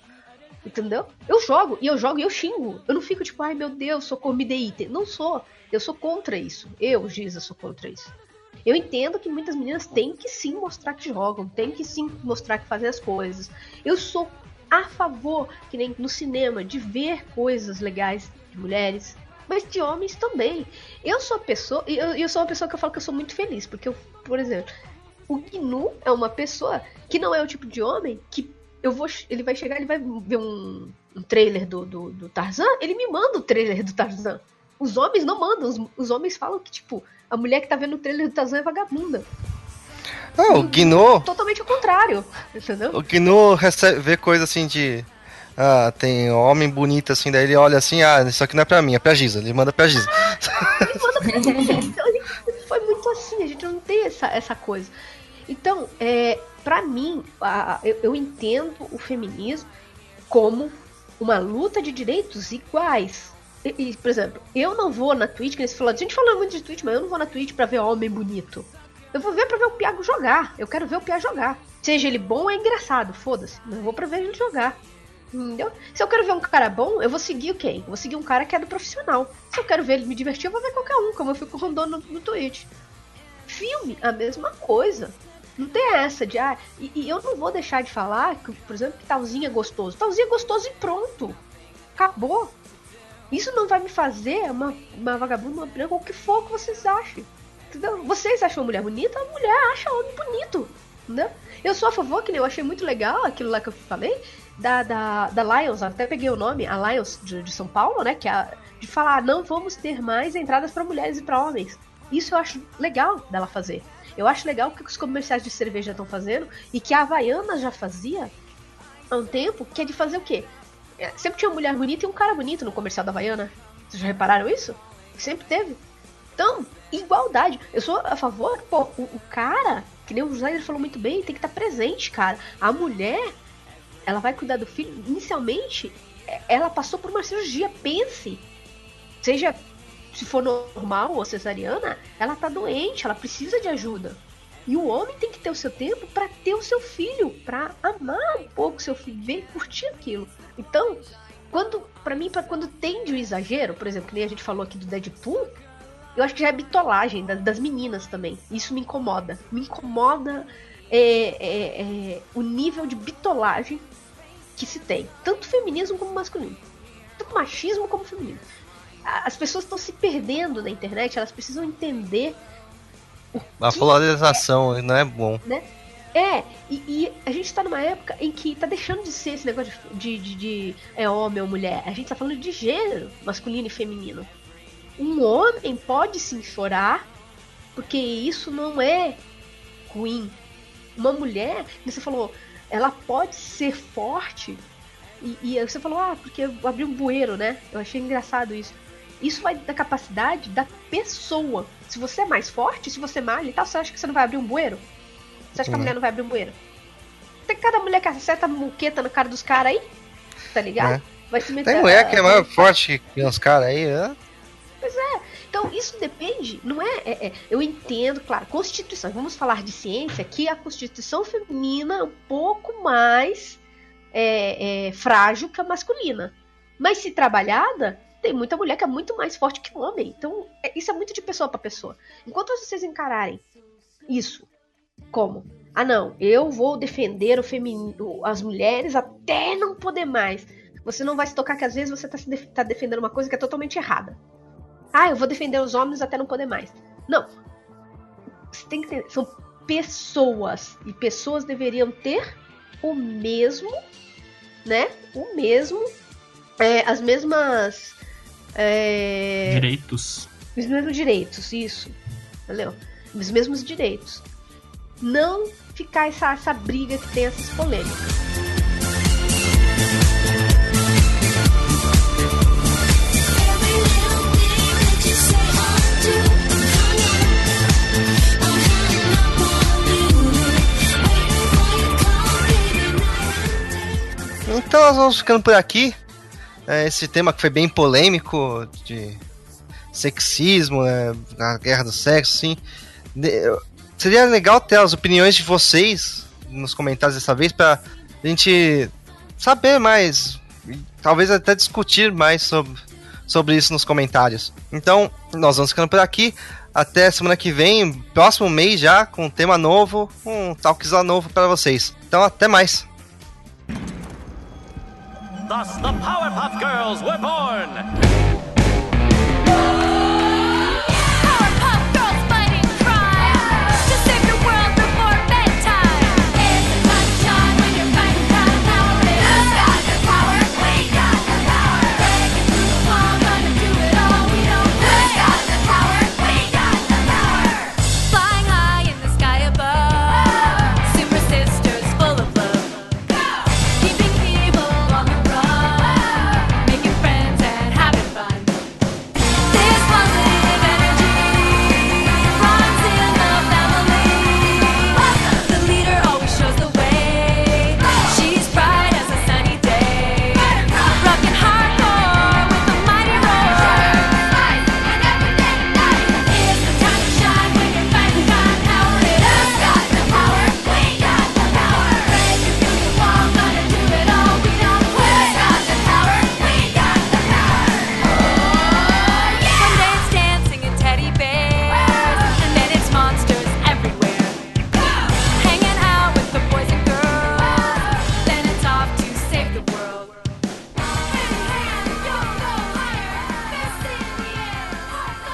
Entendeu? Eu jogo, e eu jogo e eu xingo. Eu não fico tipo, ai meu Deus, socorro, me dê item. Não sou. Eu sou contra isso. Eu, Giza, sou contra isso. Eu entendo que muitas meninas têm que sim mostrar que jogam, têm que sim mostrar que fazem as coisas. Eu sou a favor, que nem no cinema, de ver coisas legais de mulheres, mas de homens também. Eu sou pessoa, eu, eu sou uma pessoa que eu falo que eu sou muito feliz, porque eu, por exemplo, o Gnu é uma pessoa que não é o tipo de homem que eu vou, ele vai chegar, ele vai ver um, um trailer do, do, do Tarzan, ele me manda o trailer do Tarzan. Os homens não mandam, os, os homens falam que, tipo, a mulher que tá vendo o trailer do Tarzan é vagabunda. Ah, o Gnu, Totalmente ao contrário, entendeu? o Gnu recebe, vê coisa assim de. Ah, tem homem bonito assim, daí ele olha assim, ah, isso aqui não é pra mim, é pra Giza. Ele manda pra Giza. Ele manda pra gente. Então, foi muito assim, a gente não tem essa, essa coisa. Então, é, para mim, a- eu, eu entendo o feminismo como uma luta de direitos iguais. E, e, por exemplo, eu não vou na Twitch, que você falou, a gente fala muito de Twitch, mas eu não vou na Twitch pra ver homem bonito. Eu vou ver pra ver o Piago jogar. Eu quero ver o Piago jogar. Seja ele bom ou é engraçado, foda-se. Eu vou pra ver ele jogar. Entendeu? Se eu quero ver um cara bom, eu vou seguir quem? Eu vou seguir um cara que é do profissional. Se eu quero ver ele me divertir, eu vou ver qualquer um, como eu fico rondando no, no Twitch. Filme, a mesma coisa. Não tem essa de, ah, e, e eu não vou deixar de falar, que, por exemplo, que talzinho é gostoso. Talzinho é gostoso e pronto. Acabou. Isso não vai me fazer uma, uma vagabunda, uma branca, ou o que for que vocês achem. Entendeu? Vocês acham mulher bonita, a mulher acha homem bonito. Entendeu? Eu sou a favor, que eu achei muito legal aquilo lá que eu falei, da, da, da Lions, até peguei o nome, a Lions de, de São Paulo, né? Que é de falar, não vamos ter mais entradas para mulheres e para homens. Isso eu acho legal dela fazer. Eu acho legal o que os comerciais de cerveja estão fazendo e que a Havaiana já fazia há um tempo, que é de fazer o quê? É, Sempre tinha uma mulher bonita e um cara bonito no comercial da Havaiana. Vocês já repararam isso? Sempre teve. Então, igualdade. Eu sou a favor, pô, o, o cara, que nem o José falou muito bem, tem que estar presente, cara. A mulher, ela vai cuidar do filho. Inicialmente, é- ela passou por uma cirurgia, pense. Seja se for normal ou cesariana, ela tá doente, ela precisa de ajuda. E o homem tem que ter o seu tempo para ter o seu filho, para amar um pouco o seu filho, ver curtir aquilo. Então, quando para mim, para quando tem de um exagero, por exemplo, que nem a gente falou aqui do Deadpool, Eu acho que já é bitolagem das, das meninas também. Isso me incomoda. Me incomoda é, é, é, o nível de bitolagem que se tem. Tanto feminismo como masculino. Tanto machismo como feminino. As pessoas estão se perdendo na internet, elas precisam entender. A polarização não é bom. Né? É, e, e, a gente tá numa época em que tá deixando de ser esse negócio de, de, de, de é homem ou mulher. A gente tá falando de gênero, masculino e feminino. Um homem pode sim chorar, porque isso não é ruim. Uma mulher, você falou, ela pode ser forte. E, e você falou, ah, porque eu abri um bueiro, né? Eu achei engraçado isso. Isso vai da capacidade da pessoa. Se você é mais forte, se você malha e tal, você acha que você não vai abrir um bueiro? Você acha que a mulher não vai abrir um bueiro? Tem cada mulher que acerta muqueta na cara dos caras aí, tá ligado? É. Vai se meter. Tem mulher que é mais forte que os caras aí, né? Pois é. Então, isso depende, não é, é, é, Eu entendo, claro, Constituição. Vamos falar de ciência, que a Constituição feminina é um pouco mais é, é, frágil que a masculina. Mas se trabalhada, tem muita mulher que é muito mais forte que homem. Então, é, isso é muito de pessoa para pessoa. Enquanto vocês encararem isso como? Ah, não, eu vou defender o feminino, as mulheres até não poder mais. Você não vai se tocar que às vezes você está tá defendendo uma coisa que é totalmente errada. Ah, eu vou defender os homens até não poder mais. Não. Você tem que ter. São pessoas. E pessoas deveriam ter o mesmo, né? O mesmo. É, as mesmas. É, direitos. Os mesmos direitos, isso. Entendeu? Os mesmos direitos não ficar essa, essa briga que tem essas polêmicas. Então nós vamos ficando por aqui. É, esse tema que foi bem polêmico de sexismo, né, na guerra do sexo, assim. Seria legal ter as opiniões de vocês nos comentários dessa vez para a gente saber mais, talvez até discutir mais sobre, sobre isso nos comentários. Então, nós vamos ficando por aqui. Até semana que vem, próximo mês já, com um tema novo, um Talkzilla novo para vocês. Então, até mais. Thus the Powerpuff Girls were born.